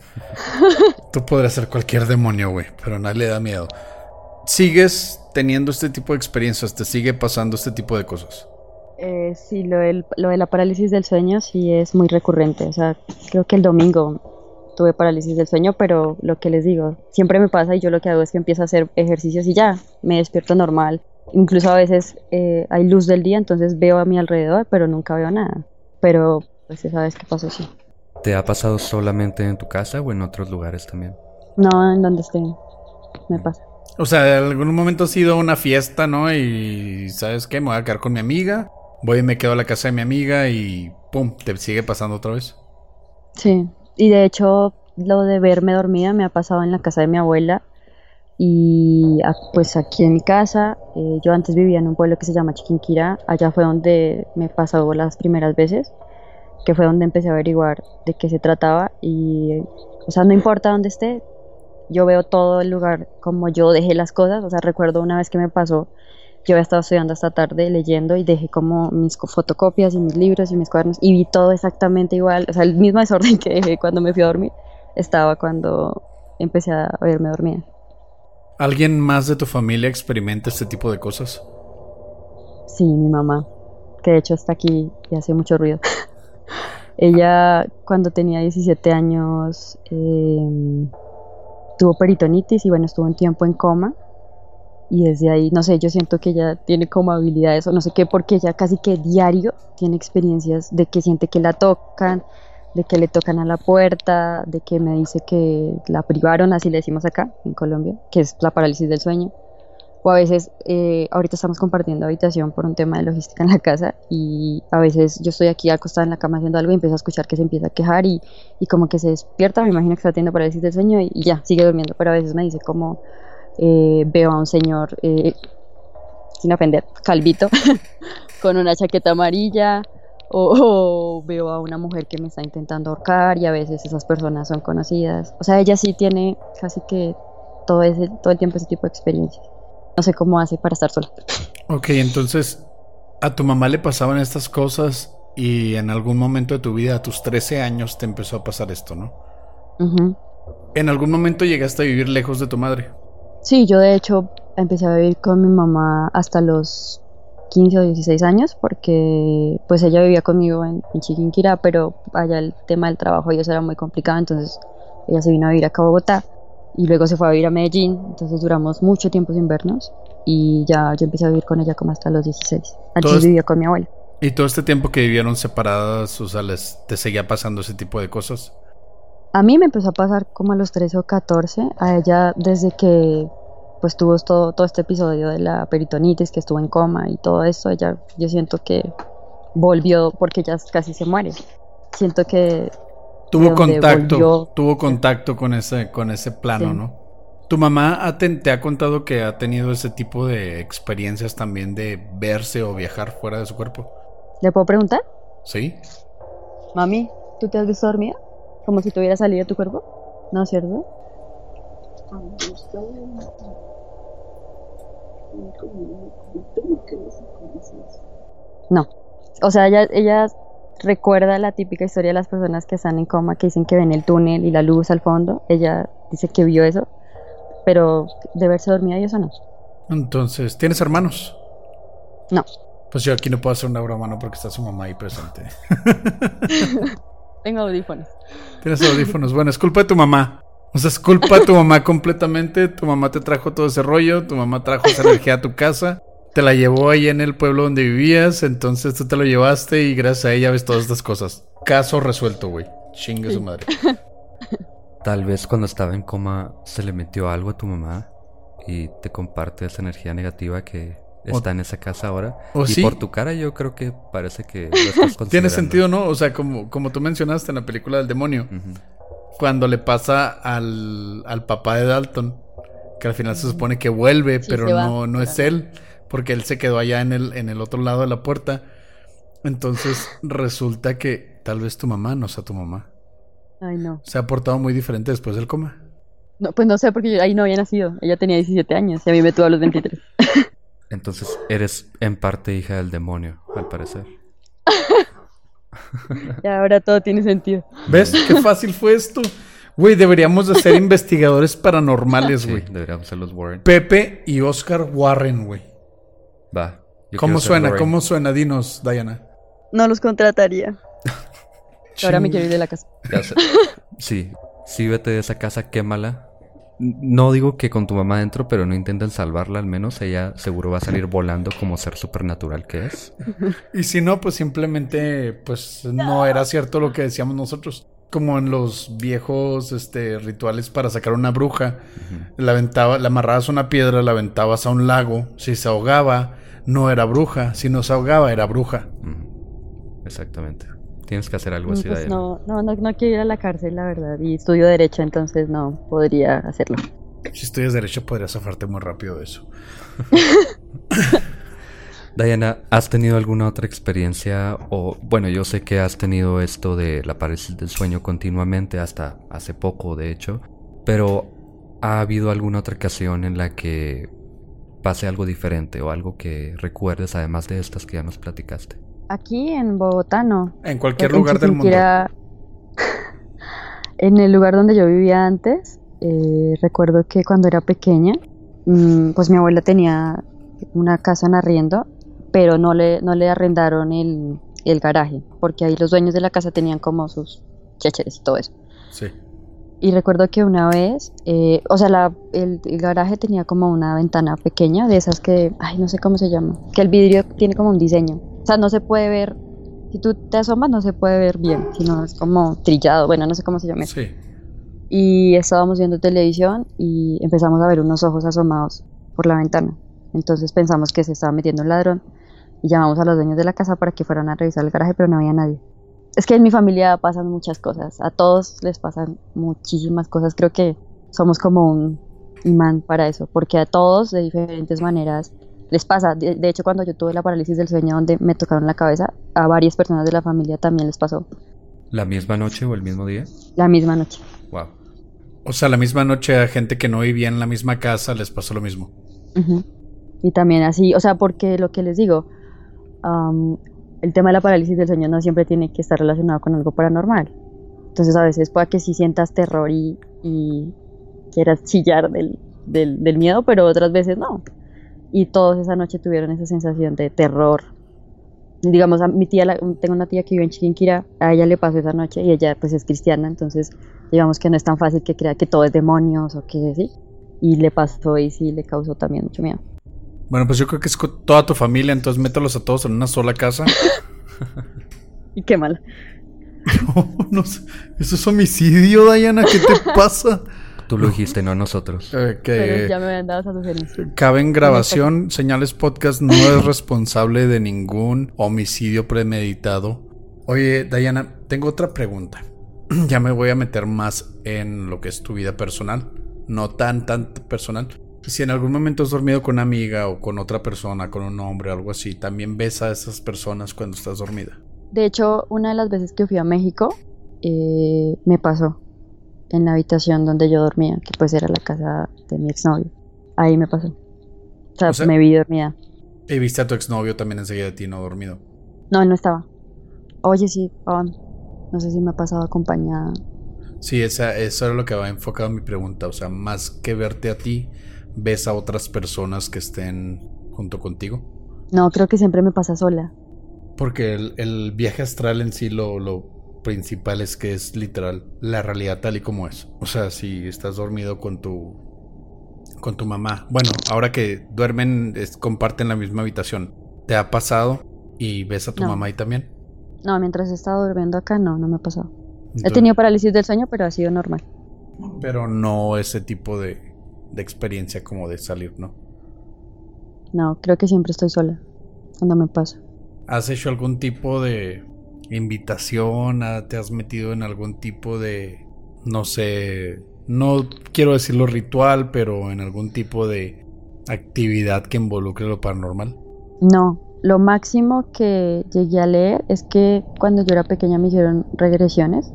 [LAUGHS] tú podrías ser cualquier demonio, güey, pero a nadie le da miedo. ¿Sigues teniendo este tipo de experiencias? ¿Te sigue pasando este tipo de cosas?
Eh, sí, lo, lo de la parálisis del sueño sí es muy recurrente. O sea, creo que el domingo tuve parálisis del sueño, pero lo que les digo, siempre me pasa y yo lo que hago es que empiezo a hacer ejercicios y ya, me despierto normal. Incluso a veces eh, hay luz del día, entonces veo a mi alrededor, pero nunca veo nada. Pero pues esa vez que pasó, sí.
¿Te ha pasado solamente en tu casa o en otros lugares también?
No, en donde esté, me pasa.
O sea, en algún momento ha sido una fiesta, ¿no? Y ¿sabes qué? Me voy a quedar con mi amiga, voy y me quedo a la casa de mi amiga y ¡pum! ¿Te sigue pasando otra vez?
Sí, y de hecho, lo de verme dormida me ha pasado en la casa de mi abuela y pues aquí en mi casa. Eh, yo antes vivía en un pueblo que se llama Chiquinquirá. Allá fue donde me pasó las primeras veces, que fue donde empecé a averiguar de qué se trataba. Y, o sea, no importa dónde esté, yo veo todo el lugar como yo dejé las cosas. O sea, recuerdo una vez que me pasó yo había estado estudiando hasta tarde leyendo y dejé como mis fotocopias y mis libros y mis cuadernos y vi todo exactamente igual, o sea, el mismo desorden [LAUGHS] que dejé cuando me fui a dormir estaba cuando empecé a verme dormida.
¿Alguien más de tu familia experimenta este tipo de cosas?
Sí, mi mamá, que de hecho está aquí y hace mucho ruido. [LAUGHS] Ella cuando tenía 17 años eh, tuvo peritonitis y bueno, estuvo un tiempo en coma y desde ahí, no sé, yo siento que ella tiene como habilidades o no sé qué, porque ella casi que diario tiene experiencias de que siente que la tocan, de que le tocan a la puerta, de que me dice que la privaron, así le decimos acá en Colombia, que es la parálisis del sueño. O a veces, eh, ahorita estamos compartiendo habitación por un tema de logística en la casa y a veces yo estoy aquí acostada en la cama haciendo algo y empiezo a escuchar que se empieza a quejar y, y como que se despierta, me imagino que está teniendo parálisis del sueño y, y ya, sigue durmiendo, pero a veces me dice como eh, veo a un señor, eh, sin ofender, calvito, [LAUGHS] con una chaqueta amarilla, o, veo a una mujer que me está intentando ahorcar y a veces esas personas son conocidas. O sea, ella sí tiene casi que todo, ese, todo el tiempo ese tipo de experiencias. No sé cómo hace para estar sola.
Ok, entonces, a tu mamá le pasaban estas cosas y en algún momento de tu vida, a tus 13 años, te empezó a pasar esto, ¿no? ¿En algún momento llegaste a vivir lejos de tu madre?
Sí, yo de hecho empecé a vivir con mi mamá hasta los 15 o 16 años porque pues ella vivía conmigo en, Chiquinquirá, pero allá el tema del trabajo y eso era muy complicado, entonces ella se vino a vivir acá a Bogotá y luego se fue a vivir a Medellín, entonces duramos mucho tiempo sin vernos y ya yo empecé a vivir con ella como hasta los 16. Antes vivía con mi abuela.
¿Y todo este tiempo que vivieron separadas, o sea, te seguía pasando ese tipo de cosas?
A mí me empezó a pasar como a los 13 o 14, a ella desde que pues tuvo todo, todo este episodio de la peritonitis, que estuvo en coma y todo eso, ella yo siento que volvió porque ya casi se muere. Siento que
tuvo contacto, tuvo contacto con ese con ese plano, ¿no? ¿Tu mamá te ha contado que ha tenido ese tipo de experiencias también de verse o viajar fuera de su cuerpo?
¿Le puedo preguntar?
Sí.
Mami, ¿tú te has visto dormida? Como si tuviera salido de tu cuerpo. ¿No es cierto? No. O sea, ella, ella recuerda la típica historia de las personas que están en coma, que dicen que ven el túnel y la luz al fondo. Ella dice que vio eso, pero de verse dormida y eso no.
Entonces, ¿tienes hermanos?
No.
Pues yo aquí no puedo hacer una broma, ¿no? Porque está su mamá ahí presente. [LAUGHS]
Tengo audífonos.
Tienes audífonos. Bueno, es culpa de tu mamá. O sea, es culpa de tu mamá completamente. Tu mamá te trajo todo ese rollo. Tu mamá trajo esa energía a tu casa. Te la llevó ahí en el pueblo donde vivías. Entonces tú te lo llevaste y gracias a ella ves todas estas cosas. Caso resuelto, güey. Chingue su madre. [LAUGHS]
Tal vez cuando estaba en coma se le metió algo a tu mamá y te comparte esa energía negativa que está en esa casa ahora.
¿O
y
sí?
por tu cara yo creo que parece que lo estás. [LAUGHS]
Tiene sentido, ¿no? O sea, como, como tú mencionaste en la película del demonio, cuando le pasa al, al papá de Dalton, que al final se supone que vuelve,
Sí,
pero
va.
no, no es él, porque él se quedó allá en el, en el otro lado de la puerta. Entonces resulta que tal vez tu mamá no sea tu mamá.
Ay, no.
Se ha portado muy diferente después del coma.
no. Pues no sé, porque yo ahí no había nacido. Ella tenía 17 años y a mí me tuvo a los 23. [LAUGHS]
Entonces eres en parte hija del demonio, al parecer. [LAUGHS]
Y ahora todo tiene sentido.
¿Ves qué fácil fue esto? Güey, deberíamos de ser investigadores paranormales,
Sí,
güey.
deberíamos ser los Warren.
Pepe y Oscar Warren, güey.
Va.
¿Cómo suena?
Warren.
¿Cómo suena? Dinos, Diana.
No los contrataría. [LAUGHS] Ahora me quiero ir de la casa.
Ya sé. [LAUGHS] Sí, sí, vete de esa casa, quémala. No digo que con tu mamá dentro, pero no intenten salvarla al menos. Ella seguro va a salir volando como ser supernatural que es.
Y si no, pues simplemente, pues no era cierto lo que decíamos nosotros. Como en los viejos este, rituales para sacar una bruja. La aventaba, la amarrabas a una piedra, la aventabas a un lago. Si se ahogaba, no era bruja. Si no se ahogaba, era bruja.
Exactamente. Tienes que hacer algo
Mm,
así,
Pues
Diana.
no, no, no, no quiero ir a la cárcel, la verdad. Y estudio Derecho, entonces no podría hacerlo.
Si estudias derecho, podrías zafarte muy rápido de eso. [LAUGHS]
Diana, ¿has tenido alguna otra experiencia? O, bueno, yo sé que has tenido esto de la parálisis del sueño continuamente, hasta hace poco, de hecho. Pero, ¿ha habido alguna otra ocasión en la que pase algo diferente o algo que recuerdes además de estas que ya nos platicaste?
Aquí en Bogotá no.
En cualquier
En
lugar del mundo. [LAUGHS]
En el lugar donde yo vivía antes, eh, recuerdo que cuando era pequeña, mm, pues mi abuela tenía una casa en arriendo, pero no le, no le arrendaron el, el garaje, porque ahí los dueños de la casa tenían como sus chécheres y todo eso.
Sí.
Y recuerdo que una vez, eh, o sea, la- el, el garaje tenía como una ventana pequeña, de esas que, ay, no sé cómo se llama, que el vidrio tiene como un diseño. O sea, no se puede ver, si tú te asomas no se puede ver bien, sino es como trillado, bueno, no sé cómo se llama. eso.
Sí.
Y estábamos viendo televisión y empezamos a ver unos ojos asomados por la ventana. Entonces pensamos que se estaba metiendo un ladrón y llamamos a los dueños de la casa para que fueran a revisar el garaje, pero no había nadie. Es que en mi familia pasan muchas cosas, a todos les pasan muchísimas cosas, creo que somos como un imán para eso, porque a todos de diferentes maneras les pasa. De, de hecho, cuando yo tuve la parálisis del sueño donde me tocaron la cabeza, a varias personas de la familia también les pasó
¿La misma noche o el mismo día?
la misma noche.
Wow.
O sea, la misma noche a gente que no vivía en la misma casa les pasó lo mismo.
Y también así, o sea, porque lo que les digo, am, el tema de la parálisis del sueño no siempre tiene que estar relacionado con algo paranormal. Entonces a veces puede que sí sientas terror y, y quieras chillar del, del, del miedo, pero otras veces no. Y todos esa noche tuvieron esa sensación de terror. Digamos, a mi tía, la- tengo una tía que vive en Chiquinquirá, a ella le pasó esa noche y ella pues es cristiana, entonces digamos que no es tan fácil que crea que todo es demonios o que sí. Y le pasó y sí le causó también mucho miedo.
Bueno, pues yo creo que es toda tu familia, entonces mételos a todos en una sola casa. [LAUGHS]
Y qué mal. [LAUGHS]
no sé. Eso es homicidio, Diana. ¿Qué te pasa?
Tú lo dijiste, no nosotros.
Eh,
Pero ya me habían dado esa sugerencia.
cabe en grabación. Señales Podcast no es responsable de ningún homicidio premeditado. Oye, Diana, tengo otra pregunta. [CLEARS THROAT] Ya me voy a meter más en lo que es tu vida personal. No tan, tan personal. Si en algún momento has dormido con una amiga o con otra persona, con un hombre, algo así, también ves a esas personas cuando estás dormida.
De hecho, una de las veces que fui a México, eh, me pasó en la habitación donde yo dormía, que pues era la casa de mi exnovio. Ahí me pasó. O sea,
O sea-
me vi dormida.
Y viste a tu exnovio también enseguida de ti, no dormido.
No, él no estaba. Oye, sí, Pablo. No sé si me ha pasado acompañada.
Sí, esa, eso era lo que va enfocado mi pregunta. O sea, más que verte a ti, ves a otras personas que estén junto contigo.
No, creo que siempre me pasa sola.
Porque el, el viaje astral en sí lo, lo principal es que es literal la realidad tal y como es. O sea, si estás dormido con tu con tu mamá. Bueno, ahora que duermen, es- comparten la misma habitación. ¿Te ha pasado y ves a tu
No.
mamá ahí también?
No, mientras he estado durmiendo acá, no, no me ha pasado. He tenido parálisis del sueño, pero ha sido normal.
Pero no ese tipo de, de experiencia como de salir, ¿no?
No, creo que siempre estoy sola cuando me pasa.
¿Has hecho algún tipo de invitación? ¿Te has metido en algún tipo de, no sé, no quiero decirlo ritual, pero en algún tipo de actividad que involucre lo paranormal?
No, lo máximo que llegué a leer es que cuando yo era pequeña me hicieron regresiones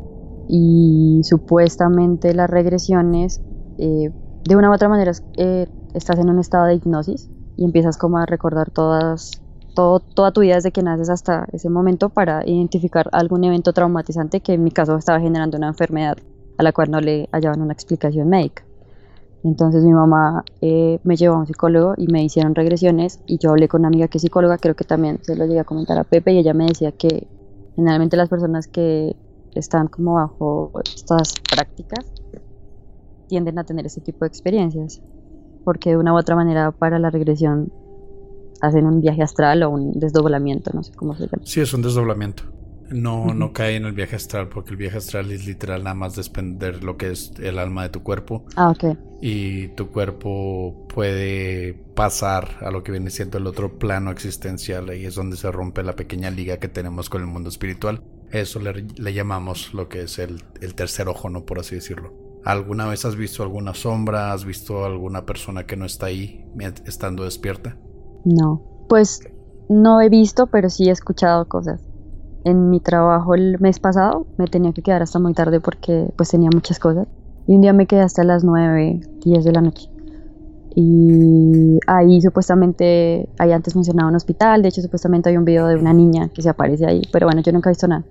y supuestamente las regresiones eh, de una u otra manera eh, estás en un estado de hipnosis y empiezas como a recordar todas todo, toda tu vida desde que naces hasta ese momento para identificar algún evento traumatizante que en mi caso estaba generando una enfermedad a la cual no le hallaban una explicación médica. Entonces mi mamá eh, me llevó a un psicólogo y me hicieron regresiones y yo hablé con una amiga que es psicóloga, creo que también se lo llegué a comentar a Pepe y ella me decía que generalmente las personas que están como bajo estas prácticas tienden a tener ese tipo de experiencias, porque de una u otra manera para la regresión hacen un viaje astral o un desdoblamiento, no sé cómo se llama.
Sí, es un desdoblamiento. No, no cae en el viaje astral porque el viaje astral es literal nada más desprender lo que es el alma de tu cuerpo.
Ah, ok.
Y tu cuerpo puede pasar a lo que viene siendo el otro plano existencial. Ahí es donde se rompe la pequeña liga que tenemos con el mundo espiritual. Eso le, llamamos lo que es el, el tercer ojo, ¿no? Por así decirlo. ¿Alguna vez has visto alguna sombra? ¿Has visto alguna persona que no está ahí estando despierta?
No, pues no he visto, pero sí he escuchado cosas. En mi trabajo el mes pasado me tenía que quedar hasta muy tarde porque pues tenía muchas cosas. Y un día me quedé hasta las 9, 10 de la noche. Y ahí supuestamente, ahí antes mencionaba un hospital, de hecho supuestamente hay un video de una niña que se aparece ahí, pero bueno, yo nunca he visto nada.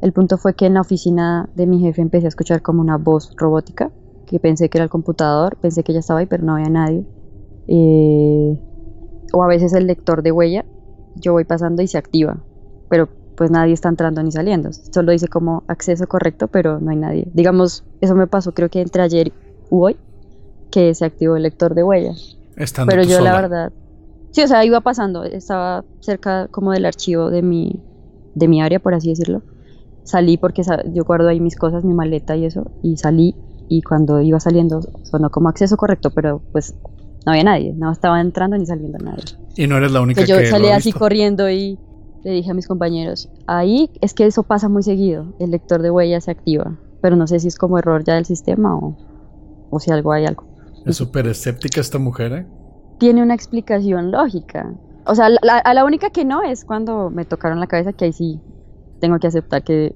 El punto fue que en la oficina de mi jefe empecé a escuchar como una voz robótica, que pensé que era el computador, pensé que ella estaba ahí, pero no había nadie. Eh, o a veces el lector de huella, yo voy pasando y se activa, pero pues nadie está entrando ni saliendo. Solo dice como acceso correcto, pero no hay nadie. Digamos, eso me pasó creo que entre ayer y hoy, que se activó el lector de huella. pero yo la verdad, sí, o sea, iba pasando, estaba cerca como del archivo de mi, de mi área, por así decirlo. Salí porque yo guardo ahí mis cosas, mi maleta y eso, y salí y cuando iba saliendo sonó como acceso correcto, pero pues no había nadie, no estaba entrando ni saliendo nadie.
Y no eres la única
que, yo salí así corriendo y le dije a mis compañeros, ahí es que eso pasa muy seguido, el lector de huellas se activa, pero no sé si es como error ya del sistema o, o si algo hay algo.
Es súper escéptica esta mujer, ¿eh?
Tiene una explicación lógica. O sea, la, a la única que no es cuando me tocaron la cabeza, que ahí sí tengo que aceptar que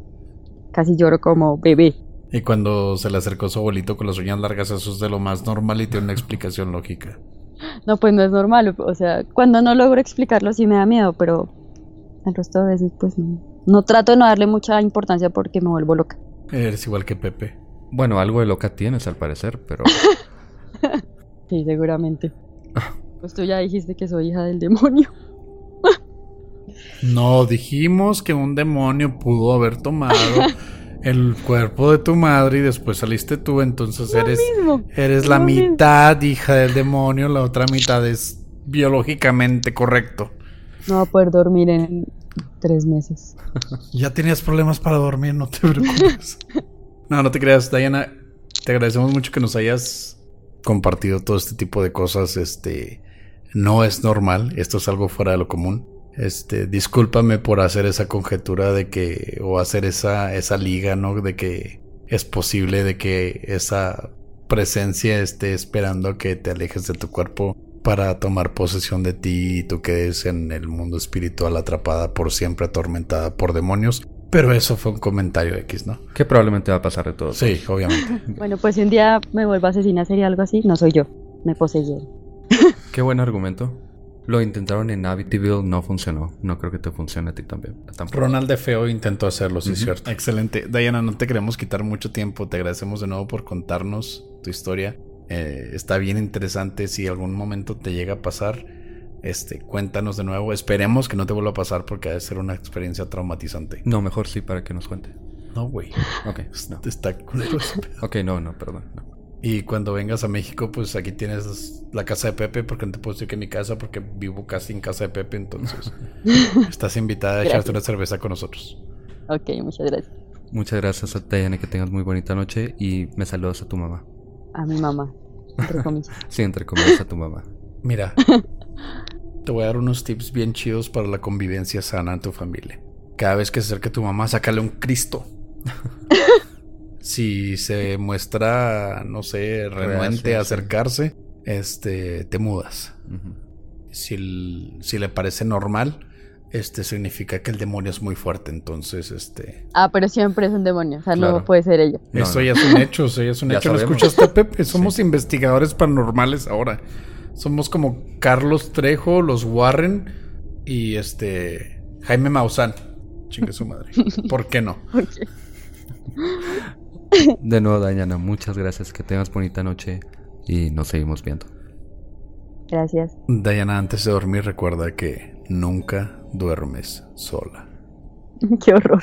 casi lloro como bebé.
Y cuando se le acercó su abuelito con las uñas largas, eso es de lo más normal y tiene una explicación lógica.
No, pues no es normal. O sea, cuando no logro explicarlo sí me da miedo, pero el resto de veces pues no. No trato de no darle mucha importancia porque me vuelvo loca.
Eres igual que Pepe.
Bueno, algo de loca tienes al parecer, pero... [LAUGHS]
sí, seguramente. [LAUGHS] pues tú ya dijiste que soy hija del demonio. [LAUGHS]
no, dijimos que un demonio pudo haber tomado el cuerpo de tu madre y después saliste tú, entonces eres, eres la mitad hija del demonio, la otra mitad es biológicamente correcto.
No va a poder dormir en tres meses. [LAUGHS]
ya tenías problemas para dormir, no te preocupes. [LAUGHS] no, no te creas, Diana. Te agradecemos mucho que nos hayas compartido todo este tipo de cosas. Este no es normal, esto es algo fuera de lo común. Este, discúlpame por hacer esa conjetura de que, o hacer esa, esa liga, ¿no? De que es posible de que esa presencia esté esperando que te alejes de tu cuerpo para tomar posesión de ti y tú quedes en el mundo espiritual atrapada por siempre, atormentada por demonios. Pero eso fue un comentario X, ¿no?
Que probablemente va a pasar de todo.
Sí, obviamente. [LAUGHS]
bueno, pues si un día me vuelvo a asesinar sería algo así, no soy yo, me poseyeron.
Qué buen argumento. Lo intentaron en Amityville, no funcionó. No creo que te funcione a ti también.
Ronald de Feo intentó hacerlo, sí, es cierto. Excelente. Diana, no te queremos quitar mucho tiempo. Te agradecemos de nuevo por contarnos tu historia. Eh, está bien interesante. Si algún momento te llega a pasar, este, cuéntanos de nuevo. Esperemos que no te vuelva a pasar porque ha de ser una experiencia traumatizante.
No, mejor sí, para que nos cuente.
No, güey.
Ok.
No. Está culero.
ok, no, no, perdón. No.
Y cuando vengas a México, pues aquí tienes la casa de Pepe, porque no te puedo decir que mi casa, porque vivo casi en casa de Pepe, entonces [LAUGHS] estás invitada a echarte una cerveza con nosotros.
Ok, muchas gracias.
Muchas gracias a Diana, que tengas muy bonita noche y me saludas a tu mamá.
A mi mamá, entre comillas. [LAUGHS]
sí, entre comillas a tu mamá.
Mira, [LAUGHS] Te voy a dar unos tips bien chidos para la convivencia sana en tu familia. Cada vez que se acerque tu mamá, sácale un Cristo. Si se muestra, no sé, renuente a acercarse, este, te mudas. si, si le parece normal, este significa que el demonio es muy fuerte, entonces este.
Ah, pero siempre es un demonio, o sea, no puede ser ella.
Eso ya es un hecho, eso ya es un [LAUGHS] hecho. ¿Lo escuchaste, Pepe? Somos investigadores paranormales ahora. Somos como Carlos Trejo, los Warren y este Jaime Maussan. Chingue su madre. [LAUGHS] ¿Por qué no?
De nuevo, Dañana, muchas gracias. Que tengas bonita noche y nos seguimos viendo.
Gracias.
Diana, antes de dormir, recuerda que nunca duermes sola. [LAUGHS]
Qué horror.